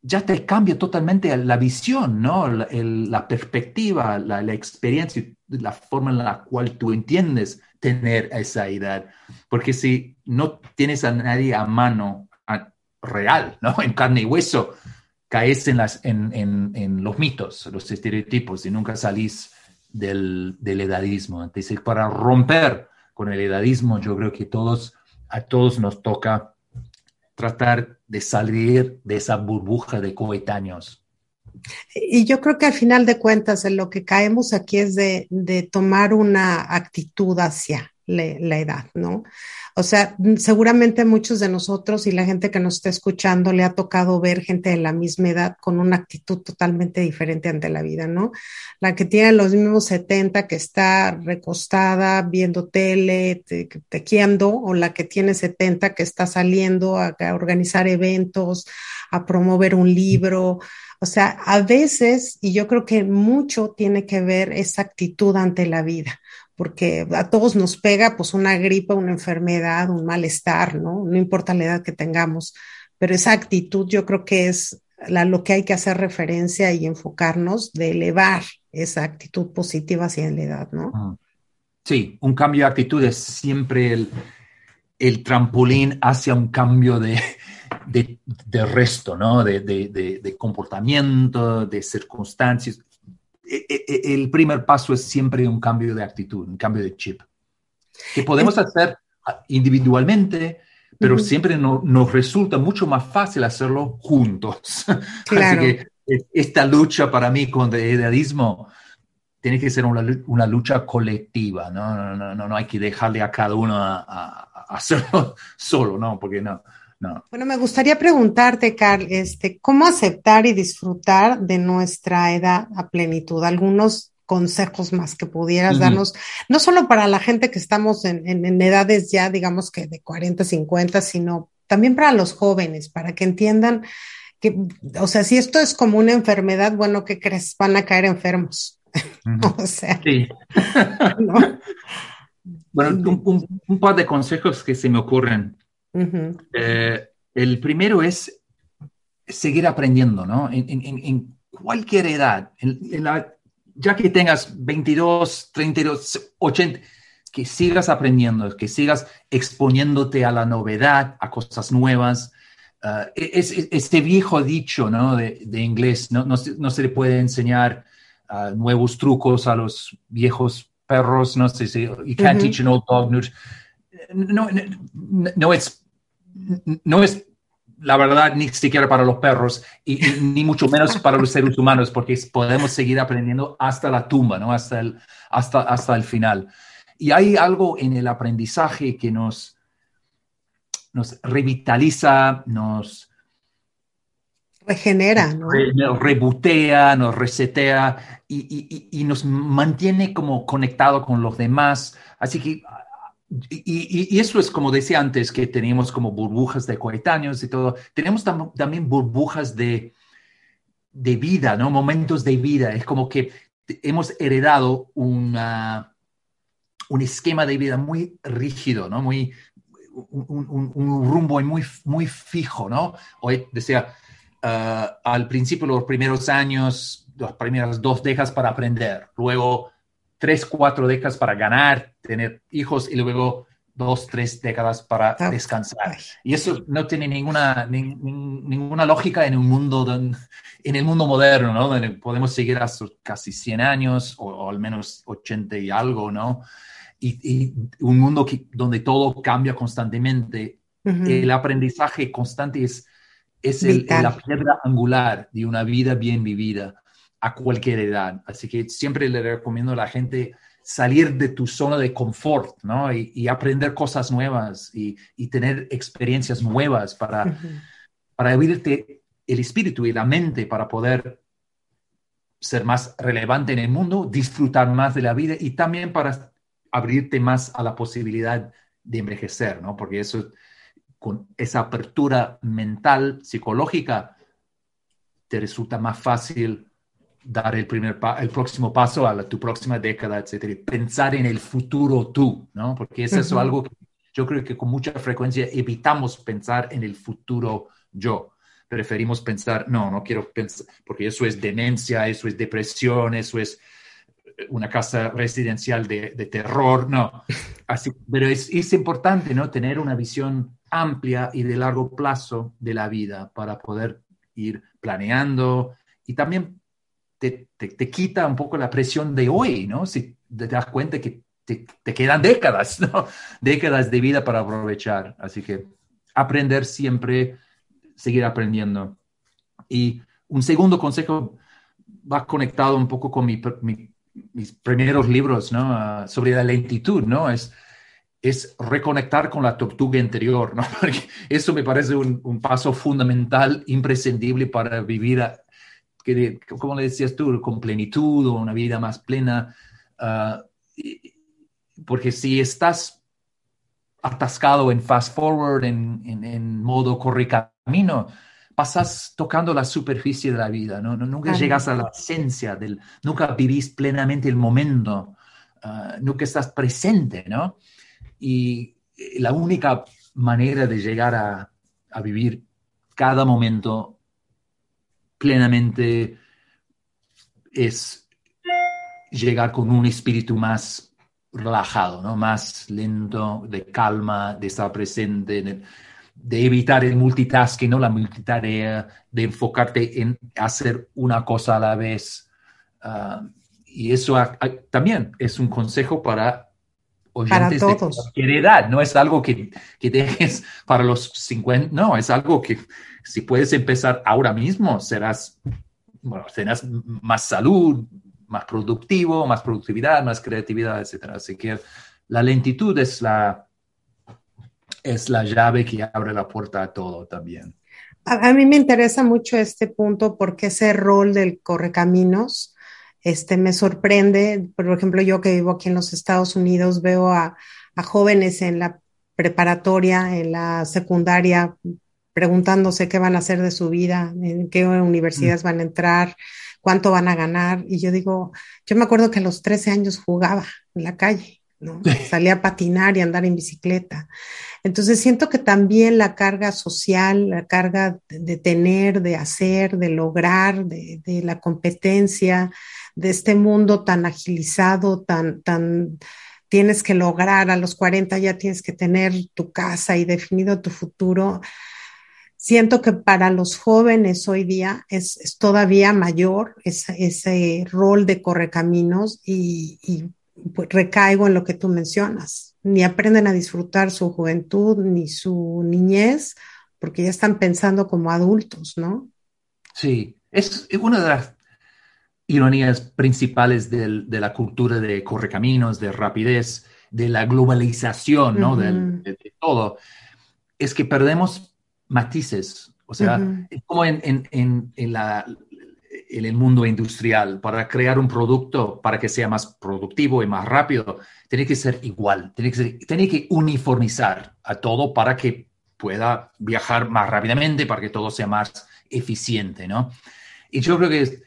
ya te cambia totalmente la visión, ¿no? La, perspectiva, la, experiencia, la forma en la cual tú entiendes tener esa edad. Porque si no tienes a nadie a mano real, ¿no? En carne y hueso, caes en, las, en, en, los mitos, los estereotipos y nunca salís del, del edadismo. Entonces, para romper con el edadismo, yo creo que todos, a todos nos toca tratar de salir de esa burbuja de coetáneos. Y yo creo que al final de cuentas, en lo que caemos aquí es de, de tomar una actitud hacia la edad, ¿no? O sea, seguramente muchos de nosotros y la gente que nos está escuchando le ha tocado ver gente de la misma edad con una actitud totalmente diferente ante la vida, ¿no? La que tiene los mismos 70, que está recostada, viendo tele, tequiendo, o la que tiene 70, que está saliendo a, a organizar eventos, a promover un libro. O sea, a veces, y yo creo que mucho tiene que ver esa actitud ante la vida porque a todos nos pega pues una gripa, una enfermedad, un malestar, ¿no? No importa la edad que tengamos, pero esa actitud yo creo que es la, lo que hay que hacer referencia y enfocarnos de elevar esa actitud positiva hacia la edad, ¿no? Sí, un cambio de actitud es siempre el, el trampolín hacia un cambio de, de, de resto, ¿no? De, de, comportamiento, de circunstancias. E, e, e, el primer paso es siempre un cambio de actitud, un cambio de chip, que podemos hacer individualmente, pero siempre nos resulta mucho más fácil hacerlo juntos. Así que esta lucha para mí con el edadismo tiene que ser una, lucha colectiva, ¿no? No, no, no, no hay que dejarle a cada uno a hacerlo solo, ¿no? Porque no, bueno, me gustaría preguntarte, Carl, este, ¿cómo aceptar y disfrutar de nuestra edad a plenitud? Algunos consejos más que pudieras darnos, no solo para la gente que estamos en, en, edades ya, digamos que de 40, 50, sino también para los jóvenes, para que entiendan que, o sea, si esto es como una enfermedad, bueno, ¿qué crees? Van a caer enfermos. o sea, sí. Bueno, un, par de consejos que se me ocurren. Eh, el primero es seguir aprendiendo, ¿no? En, en, en cualquier edad, en, la, ya que tengas 22, 32, 80, que sigas aprendiendo, que sigas exponiéndote a la novedad, a cosas nuevas. Uh, es, este viejo dicho ¿no? de, de inglés, no, no, no, se le puede enseñar uh, nuevos trucos a los viejos perros, no sé si, you can't teach an old dog. No, no, no, es, no es la verdad, ni siquiera para los perros y, ni mucho menos para los seres humanos, porque podemos seguir aprendiendo hasta la tumba, ¿no? Hasta el, hasta, hasta el final. Y hay algo en el aprendizaje que nos, nos revitaliza, nos regenera, ¿no? nos rebotea, nos resetea y, y, y, nos mantiene como conectado con los demás. Así que y, eso es como decía antes, que teníamos como burbujas de coetáneos y todo. Tenemos también burbujas de, de vida, ¿no? Momentos de vida. Es como que hemos heredado una, un esquema de vida muy rígido, ¿no? Muy, un, rumbo muy, muy fijo, ¿no? Hoy decía, ah, al principio los primeros años, las primeras dos décadas para aprender, luego tres, cuatro décadas para ganar, tener hijos y luego dos, tres décadas para ah, descansar. Y eso no tiene ninguna, ninguna lógica en un mundo, en el mundo moderno, ¿no? Donde podemos seguir hasta casi 100 años o, al menos 80 y algo, ¿no? Y, un mundo que, donde todo cambia constantemente. El aprendizaje constante es, es la piedra angular de una vida bien vivida a cualquier edad. Así que siempre le recomiendo a la gente salir de tu zona de confort, ¿no? Y, aprender cosas nuevas y, tener experiencias nuevas para, para abrirte el espíritu y la mente para poder ser más relevante en el mundo, disfrutar más de la vida y también para abrirte más a la posibilidad de envejecer, ¿no? Porque eso, con esa apertura mental, psicológica, te resulta más fácil dar el, primer el próximo paso a tu próxima década, etcétera, pensar en el futuro tú, ¿no? Porque es eso algo que yo creo que con mucha frecuencia evitamos pensar en el futuro yo. Preferimos pensar, no, no quiero pensar, porque eso es demencia, eso es depresión, eso es una casa residencial de, de terror, no. Así, pero es, es importante, ¿no? Tener una visión amplia y de largo plazo de la vida para poder ir planeando y también te, te, quita un poco la presión de hoy, ¿no? Si te das cuenta que te, te, quedan décadas, ¿no? Décadas de vida para aprovechar. Así que aprender siempre, seguir aprendiendo. Y un segundo consejo va conectado un poco con mi, mis primeros libros, ¿no? Ah, sobre la lentitud, ¿no? Es, es reconectar con la tortuga interior, ¿no? Porque eso me parece un, un paso fundamental, imprescindible para vivir a, como le decías tú, con plenitud o una vida más plena. Ah, porque si estás atascado en fast forward, en, en, modo correcamino, pasas tocando la superficie de la vida, ¿no? Nunca llegas a la esencia del, nunca vivís plenamente el momento, ah, nunca estás presente, ¿no? Y la única manera de llegar a, a vivir cada momento plenamente es llegar con un espíritu más relajado, ¿no? más lento, de calma, de estar presente, de, evitar el multitasking, ¿no? la multitarea, de enfocarte en hacer una cosa a la vez. Ah, y eso también es un consejo para oyentes para todos. de cualquier edad. No es algo que, que dejes para los 50, no, es algo que si puedes empezar ahora mismo, serás, bueno, tendrás más salud, más productivo, más productividad, más creatividad, etc. Así que la lentitud es la, es la llave que abre la puerta a todo también. A, a mí me interesa mucho este punto porque ese rol del correcaminos este, me sorprende, por ejemplo, yo que vivo aquí en los Estados Unidos, veo a, a jóvenes en la preparatoria, en la secundaria, preguntándose qué van a hacer de su vida, en qué universidades mm. van a entrar, cuánto van a ganar. Y yo digo, yo me acuerdo que a los 13 años jugaba en la calle, ¿no? Salía a patinar y andar en bicicleta. Entonces siento que también la carga social, la carga de, tener, de hacer, de lograr, de, de, la competencia, de este mundo tan agilizado, tan, tan, tienes que lograr a los 40 ya tienes que tener tu casa y definido tu futuro siento que para los jóvenes hoy día es, todavía mayor ese, rol de correcaminos y, y pues, recaigo en lo que tú mencionas. Ni aprenden a disfrutar su juventud ni su niñez porque ya están pensando como adultos, ¿no? Sí, es una de las ironías principales de la cultura de correcaminos, de rapidez, de la globalización, ¿no? de, todo, es que perdemos matices. O sea, es como en, en, en, la, en, el mundo industrial. Para crear un producto, para que sea más productivo y más rápido, tiene que ser igual. Tiene que, tiene que uniformizar a todo para que pueda viajar más rápidamente, para que todo sea más eficiente, ¿no? Y yo creo que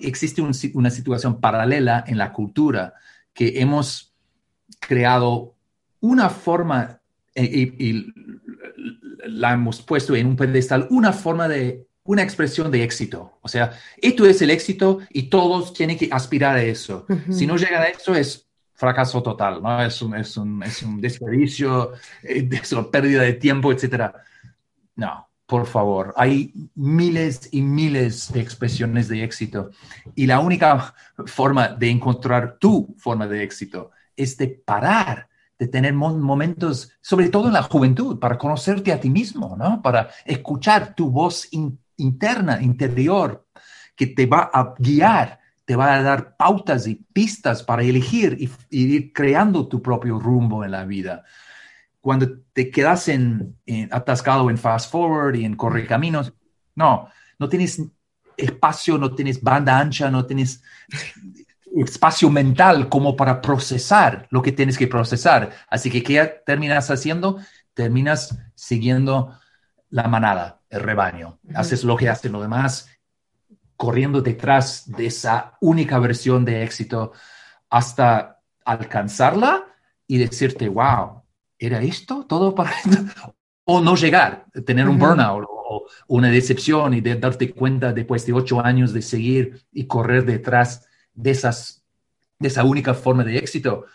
existe una situación paralela en la cultura que hemos creado una forma y, la hemos puesto en un pedestal, una forma de, una expresión de éxito. O sea, esto es el éxito y todos tienen que aspirar a eso. Si no llegan a eso es fracaso total, ¿no? Es un, es un, es un desperdicio, eh, es una pérdida de tiempo, etc. No, por favor, hay miles y miles de expresiones de éxito y la única forma de encontrar tu forma de éxito es de parar de tener momentos, sobre todo en la juventud, para conocerte a ti mismo, ¿no? Para escuchar tu voz interna, interior, que te va a guiar, te va a dar pautas y pistas para elegir y, ir creando tu propio rumbo en la vida. Cuando te quedas en, atascado en fast forward y en correr caminos, no, no tienes espacio, no tienes banda ancha, no tienes espacio mental como para procesar lo que tienes que procesar. Así que, ¿qué terminas haciendo? Terminas siguiendo la manada, el rebaño. Haces lo que hacen los demás, corriendo detrás de esa única versión de éxito hasta alcanzarla y decirte, wow, ¿era esto todo para O no llegar, tener un burnout o una decepción y de darte cuenta después de ocho años de seguir y correr detrás de, esas, de esa única forma de éxito,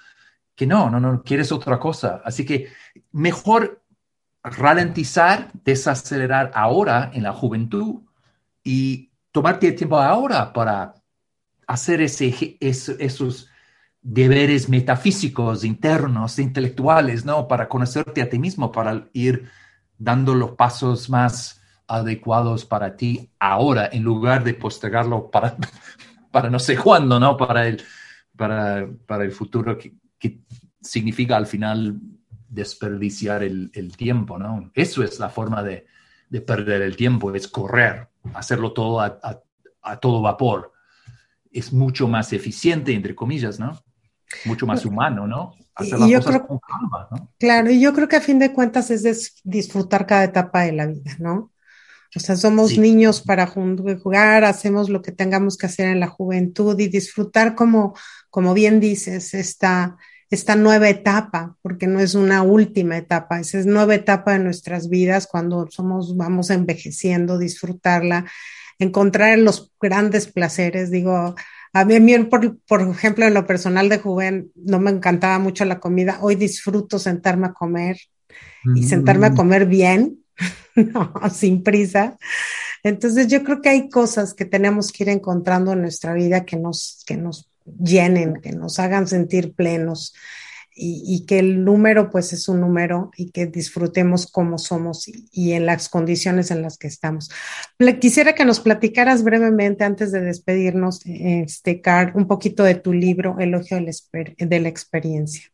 que no, no, no, quieres otra cosa. Así que mejor ralentizar, desacelerar ahora en la juventud y tomarte el tiempo ahora para hacer ese, esos deberes metafísicos, internos, intelectuales, ¿no? Para conocerte a ti mismo, para ir dando los pasos más adecuados para ti ahora, en lugar de postergarlo para, para no sé cuándo, ¿no? Para el, para, para el futuro, que, significa al final desperdiciar el, el, tiempo, ¿no? Eso es la forma de, de, perder el tiempo, es correr, hacerlo todo a, a, todo vapor. Es mucho más eficiente, entre comillas, ¿no? Mucho más humano, ¿no? Hacer las cosas con calma, ¿no? Claro, y yo creo que a fin de cuentas es disfrutar cada etapa de la vida, ¿no? O sea, somos niños para jugar, hacemos lo que tengamos que hacer en la juventud y disfrutar como, como bien dices, esta, esta nueva etapa, porque no es una última etapa, esa es nueva etapa de nuestras vidas cuando somos, vamos envejeciendo, disfrutarla, encontrar los grandes placeres, digo, a mí, a mí por, por, ejemplo, en lo personal de joven, no me encantaba mucho la comida. Hoy disfruto sentarme a comer y sentarme a mm. comer bien no, sin prisa. Entonces yo creo que hay cosas que tenemos que ir encontrando en nuestra vida que nos, que nos llenen, que nos hagan sentir plenos y, que el número pues es un número y que disfrutemos como somos y, en las condiciones en las que estamos. Quisiera que nos platicaras brevemente antes de despedirnos, este, Car, un poquito de tu libro, Elogio de la, Experiencia.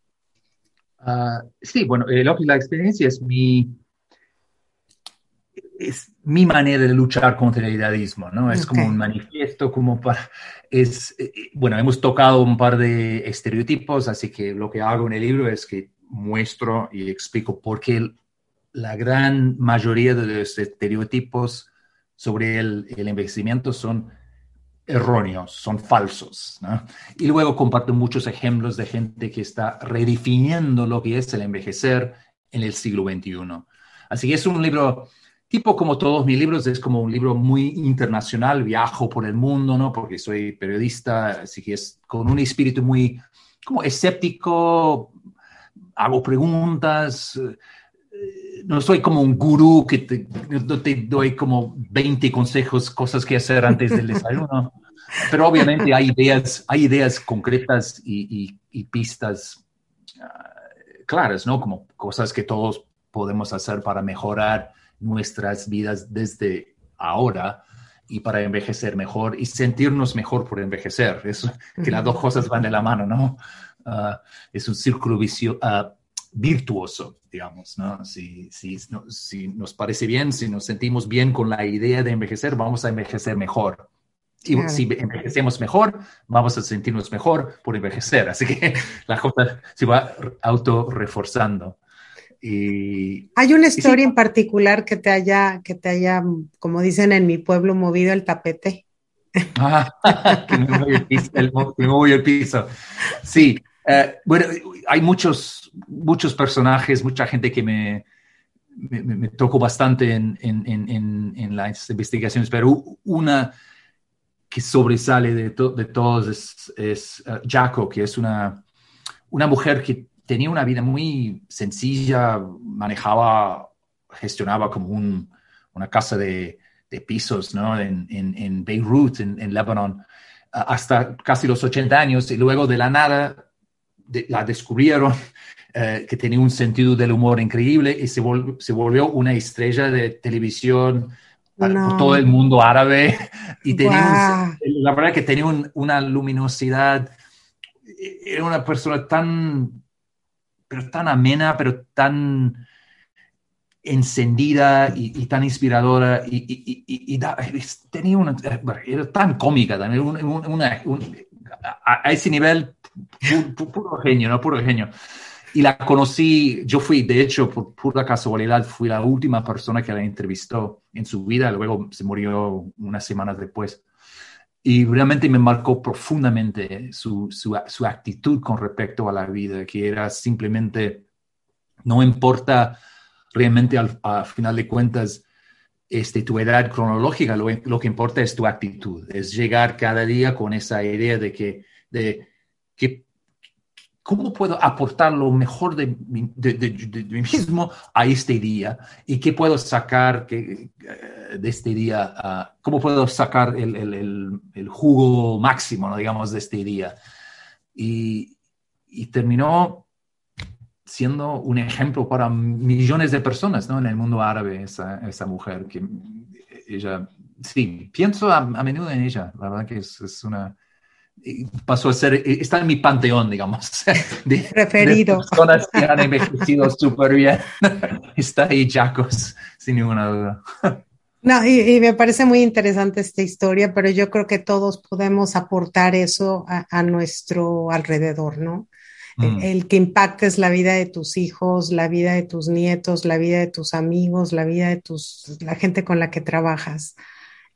Ah, sí, bueno, Elogio de la Experiencia es mi mi manera de luchar contra el idealismo, ¿no? Es como un manifiesto, como para, es, eh, bueno, hemos tocado un par de estereotipos, así que lo que hago en el libro es que muestro y explico por qué la gran mayoría de los estereotipos sobre el, el envejecimiento son erróneos, son falsos. ¿no? Y luego comparto muchos ejemplos de gente que está redefiniendo lo que es el envejecer en el siglo XXI. Así que es un libro tipo como todos mis libros, es como un libro muy internacional, viajo por el mundo, ¿no? Porque soy periodista, así que es con un espíritu muy como escéptico, hago preguntas, eh, no soy como un gurú que te, te doy como 20 consejos, cosas que hacer antes del desayuno, pero obviamente hay ideas, hay ideas concretas y, y, pistas ah, claras, ¿no? Como cosas que todos podemos hacer para mejorar nuestras vidas desde ahora y para envejecer mejor y sentirnos mejor por envejecer. Es que las dos cosas van de la mano, ¿no? Ah, es un círculo vicio, ah, virtuoso, digamos, ¿no? Si, si, si nos parece bien, si nos sentimos bien con la idea de envejecer, vamos a envejecer mejor. Y si envejecemos mejor, vamos a sentirnos mejor por envejecer. Así que la cosa se va auto reforzando. Y, Hay una historia en particular que te haya, que te haya, como dicen en mi pueblo, movido el tapete. Ah, que me movió el piso, el, el piso. Sí, eh, bueno, hay muchos, muchos personajes, mucha gente que me, me, me tocó bastante en, en, en, en, las investigaciones, pero una que sobresale de, de todos es, es uh, Jaco, que es una, una mujer que tenía una vida muy sencilla, manejaba, gestionaba como un, una casa de, de pisos ¿no? en, en, en Beirut, en, en Lebanon, hasta casi los 80 años, y luego de la nada la descubrieron, eh, que tenía un sentido del humor increíble y se, se volvió una estrella de televisión por todo el mundo árabe y tenía la verdad que tenía una luminosidad, era una persona tan, pero tan amena, pero tan encendida y, tan inspiradora y, y, tenía una, era tan cómica también, una, a, ese nivel puro, genio, ¿no? Puro genio. Y la conocí, yo fui, de hecho, por pura casualidad, fui la última persona que la entrevistó en su vida, luego se murió unas semanas después. Y realmente me marcó profundamente su, su, su actitud con respecto a la vida, que era simplemente, no importa realmente al, final de cuentas este, tu edad cronológica, lo, lo, que importa es tu actitud, es llegar cada día con esa idea de que, de, que ¿cómo puedo aportar lo mejor de, de, de, mí mismo a este día? ¿Y qué puedo sacar que, eh, de este día? Uh, ¿Cómo puedo sacar el, el, el, jugo máximo, ¿no? digamos, de este día? Y, y, terminó siendo un ejemplo para millones de personas ¿no? en el mundo árabe, esa, esa mujer, que ella, sí, pienso a, a, menudo en ella, la verdad que es, es una pasó a ser, está en mi panteón, digamos. De, Preferido. personas que han envejecido súper bien. Está ahí Jacos, sin ninguna duda. No, y, me parece muy interesante esta historia, pero yo creo que todos podemos aportar eso a, nuestro alrededor, ¿no? Mm. El, que impactes la vida de tus hijos, la vida de tus nietos, la vida de tus amigos, la vida de tus, la gente con la que trabajas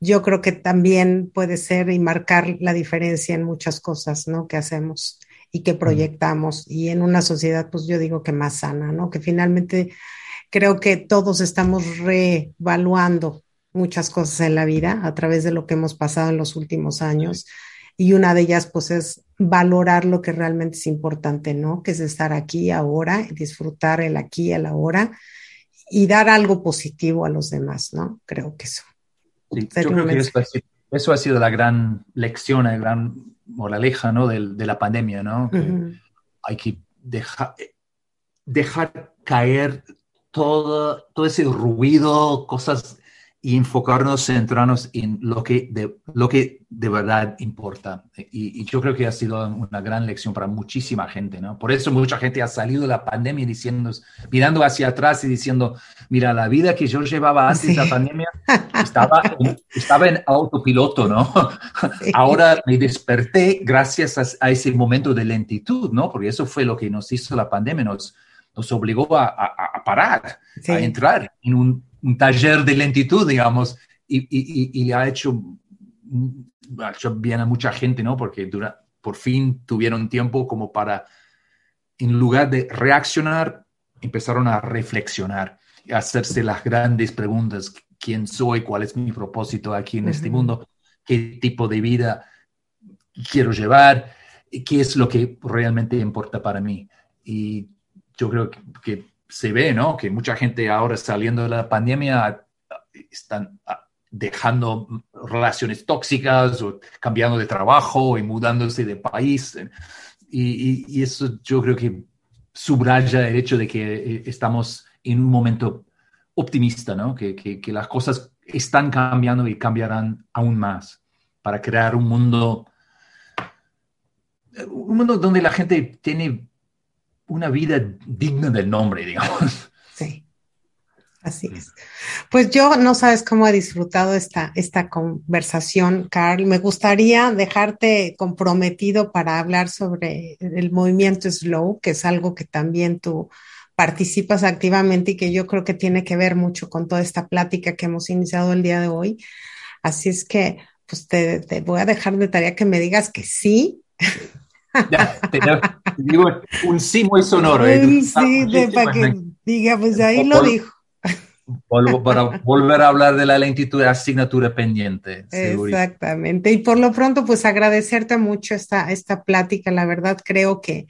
yo creo que también puede ser y marcar la diferencia en muchas cosas, ¿no? Que hacemos y que proyectamos y en una sociedad, pues yo digo que más sana, ¿no? Que finalmente creo que todos estamos reevaluando muchas cosas en la vida a través de lo que hemos pasado en los últimos años y una de ellas pues es valorar lo que realmente es importante, ¿no? Que es estar aquí ahora, disfrutar el aquí y el ahora y dar algo positivo a los demás, ¿no? Creo que eso yo creo que eso ha, sido, la gran lección, la gran moraleja ¿no? de, de la pandemia, ¿no? Hay que dejar, dejar caer todo, todo ese ruido, cosas y enfocarnos, centrarnos en lo que de, lo que de verdad importa. Y, yo creo que ha sido una gran lección para muchísima gente, ¿no? Por eso mucha gente ha salido de la pandemia diciendo, mirando hacia atrás y diciendo, mira, la vida que yo llevaba antes de la pandemia estaba, estaba en autopiloto, ¿no? Ahora me desperté gracias a, ese momento de lentitud, ¿no? Porque eso fue lo que nos hizo la pandemia, nos, nos obligó a, a parar, a entrar en un un taller de lentitud, digamos, y, y, ha, hecho, ha hecho bien a mucha gente, ¿no? Porque dura, por fin tuvieron tiempo como para, en lugar de reaccionar, empezaron a reflexionar, a hacerse las grandes preguntas, quién soy, cuál es mi propósito aquí en este mundo, qué tipo de vida quiero llevar, qué es lo que realmente importa para mí. Y yo creo que se ve, ¿no? Que mucha gente ahora saliendo de la pandemia están ah, dejando relaciones tóxicas o cambiando de trabajo y mudándose de país. Y, eso yo creo que subraya el hecho de que eh, estamos en un momento optimista, ¿no? Que, que, las cosas están cambiando y cambiarán aún más para crear un mundo, un mundo donde la gente tiene una vida digna del nombre, digamos. Sí, así es. Pues yo no sabes cómo he disfrutado esta, esta conversación, Carl. Me gustaría dejarte comprometido para hablar sobre el movimiento slow, que es algo que también tú participas activamente y que yo creo que tiene que ver mucho con toda esta plática que hemos iniciado el día de hoy. Así es que, pues te, te voy a dejar de tarea que me digas que sí. Ya, te, digo un sí muy sonoro. ¿eh? Un sí, de, para que diga, pues ahí lo dijo. para volver a hablar de la lentitud de asignatura pendiente. Exactamente. Y por lo pronto, pues agradecerte mucho esta, esta plática. La verdad, creo que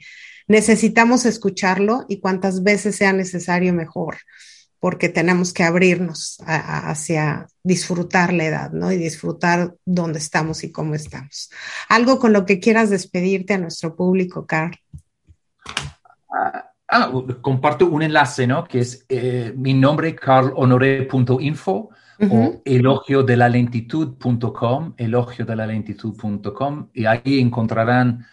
necesitamos escucharlo y cuantas veces sea necesario, mejor porque tenemos que abrirnos hacia disfrutar la edad, ¿no? Y disfrutar dónde estamos y cómo estamos. Algo con lo que quieras despedirte a nuestro público, Carl. Ah, ah comparto un enlace, ¿no? Que es eh, mi nombre, carlhonoré.info o elogio de la lentitud.com, elogio de la lentitud.com, y ahí encontrarán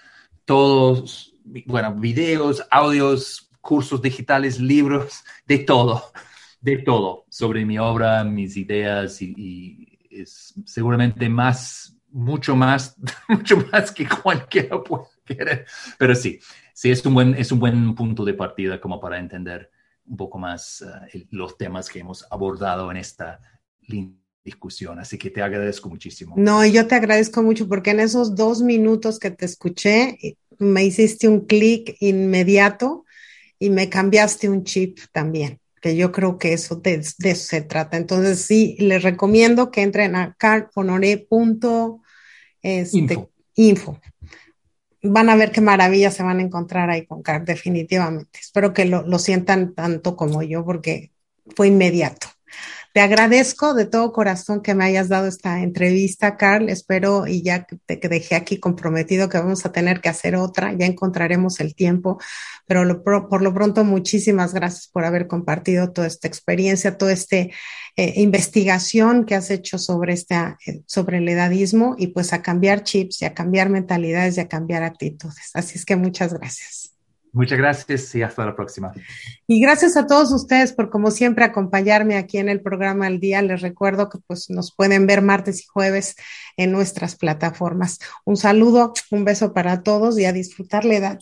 todos, bueno, videos, audios, cursos digitales, libros, de todo de todo sobre mi obra, mis ideas y, es seguramente más, mucho más, mucho más que cualquiera puede querer. Pero sí, sí es un buen, es un buen punto de partida como para entender un poco más eh, los temas que hemos abordado en esta discusión. Así que te agradezco muchísimo. No, yo te agradezco mucho porque en esos dos minutos que te escuché, me hiciste un clic inmediato y me cambiaste un chip también que yo creo que eso de, eso se trata. Entonces, sí, les recomiendo que entren a carponore.info. Este, info. Van a ver qué maravillas se van a encontrar ahí con Car, definitivamente. Espero que lo, lo sientan tanto como yo, porque fue inmediato. Te agradezco de todo corazón que me hayas dado esta entrevista, Carl. Espero y ya te dejé aquí comprometido que vamos a tener que hacer otra, ya encontraremos el tiempo, pero por lo pronto muchísimas gracias por haber compartido toda esta experiencia, toda esta eh, investigación que has hecho sobre, este, sobre el edadismo y pues a cambiar chips y a cambiar mentalidades y a cambiar actitudes. Así es que muchas gracias. Muchas gracias y hasta la próxima. Y gracias a todos ustedes por como siempre acompañarme aquí en el programa al día. Les recuerdo que pues nos pueden ver martes y jueves en nuestras plataformas. Un saludo, un beso para todos y a disfrutar la edad.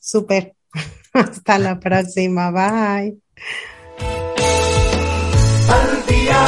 Súper. Hasta la próxima. Bye. Al día,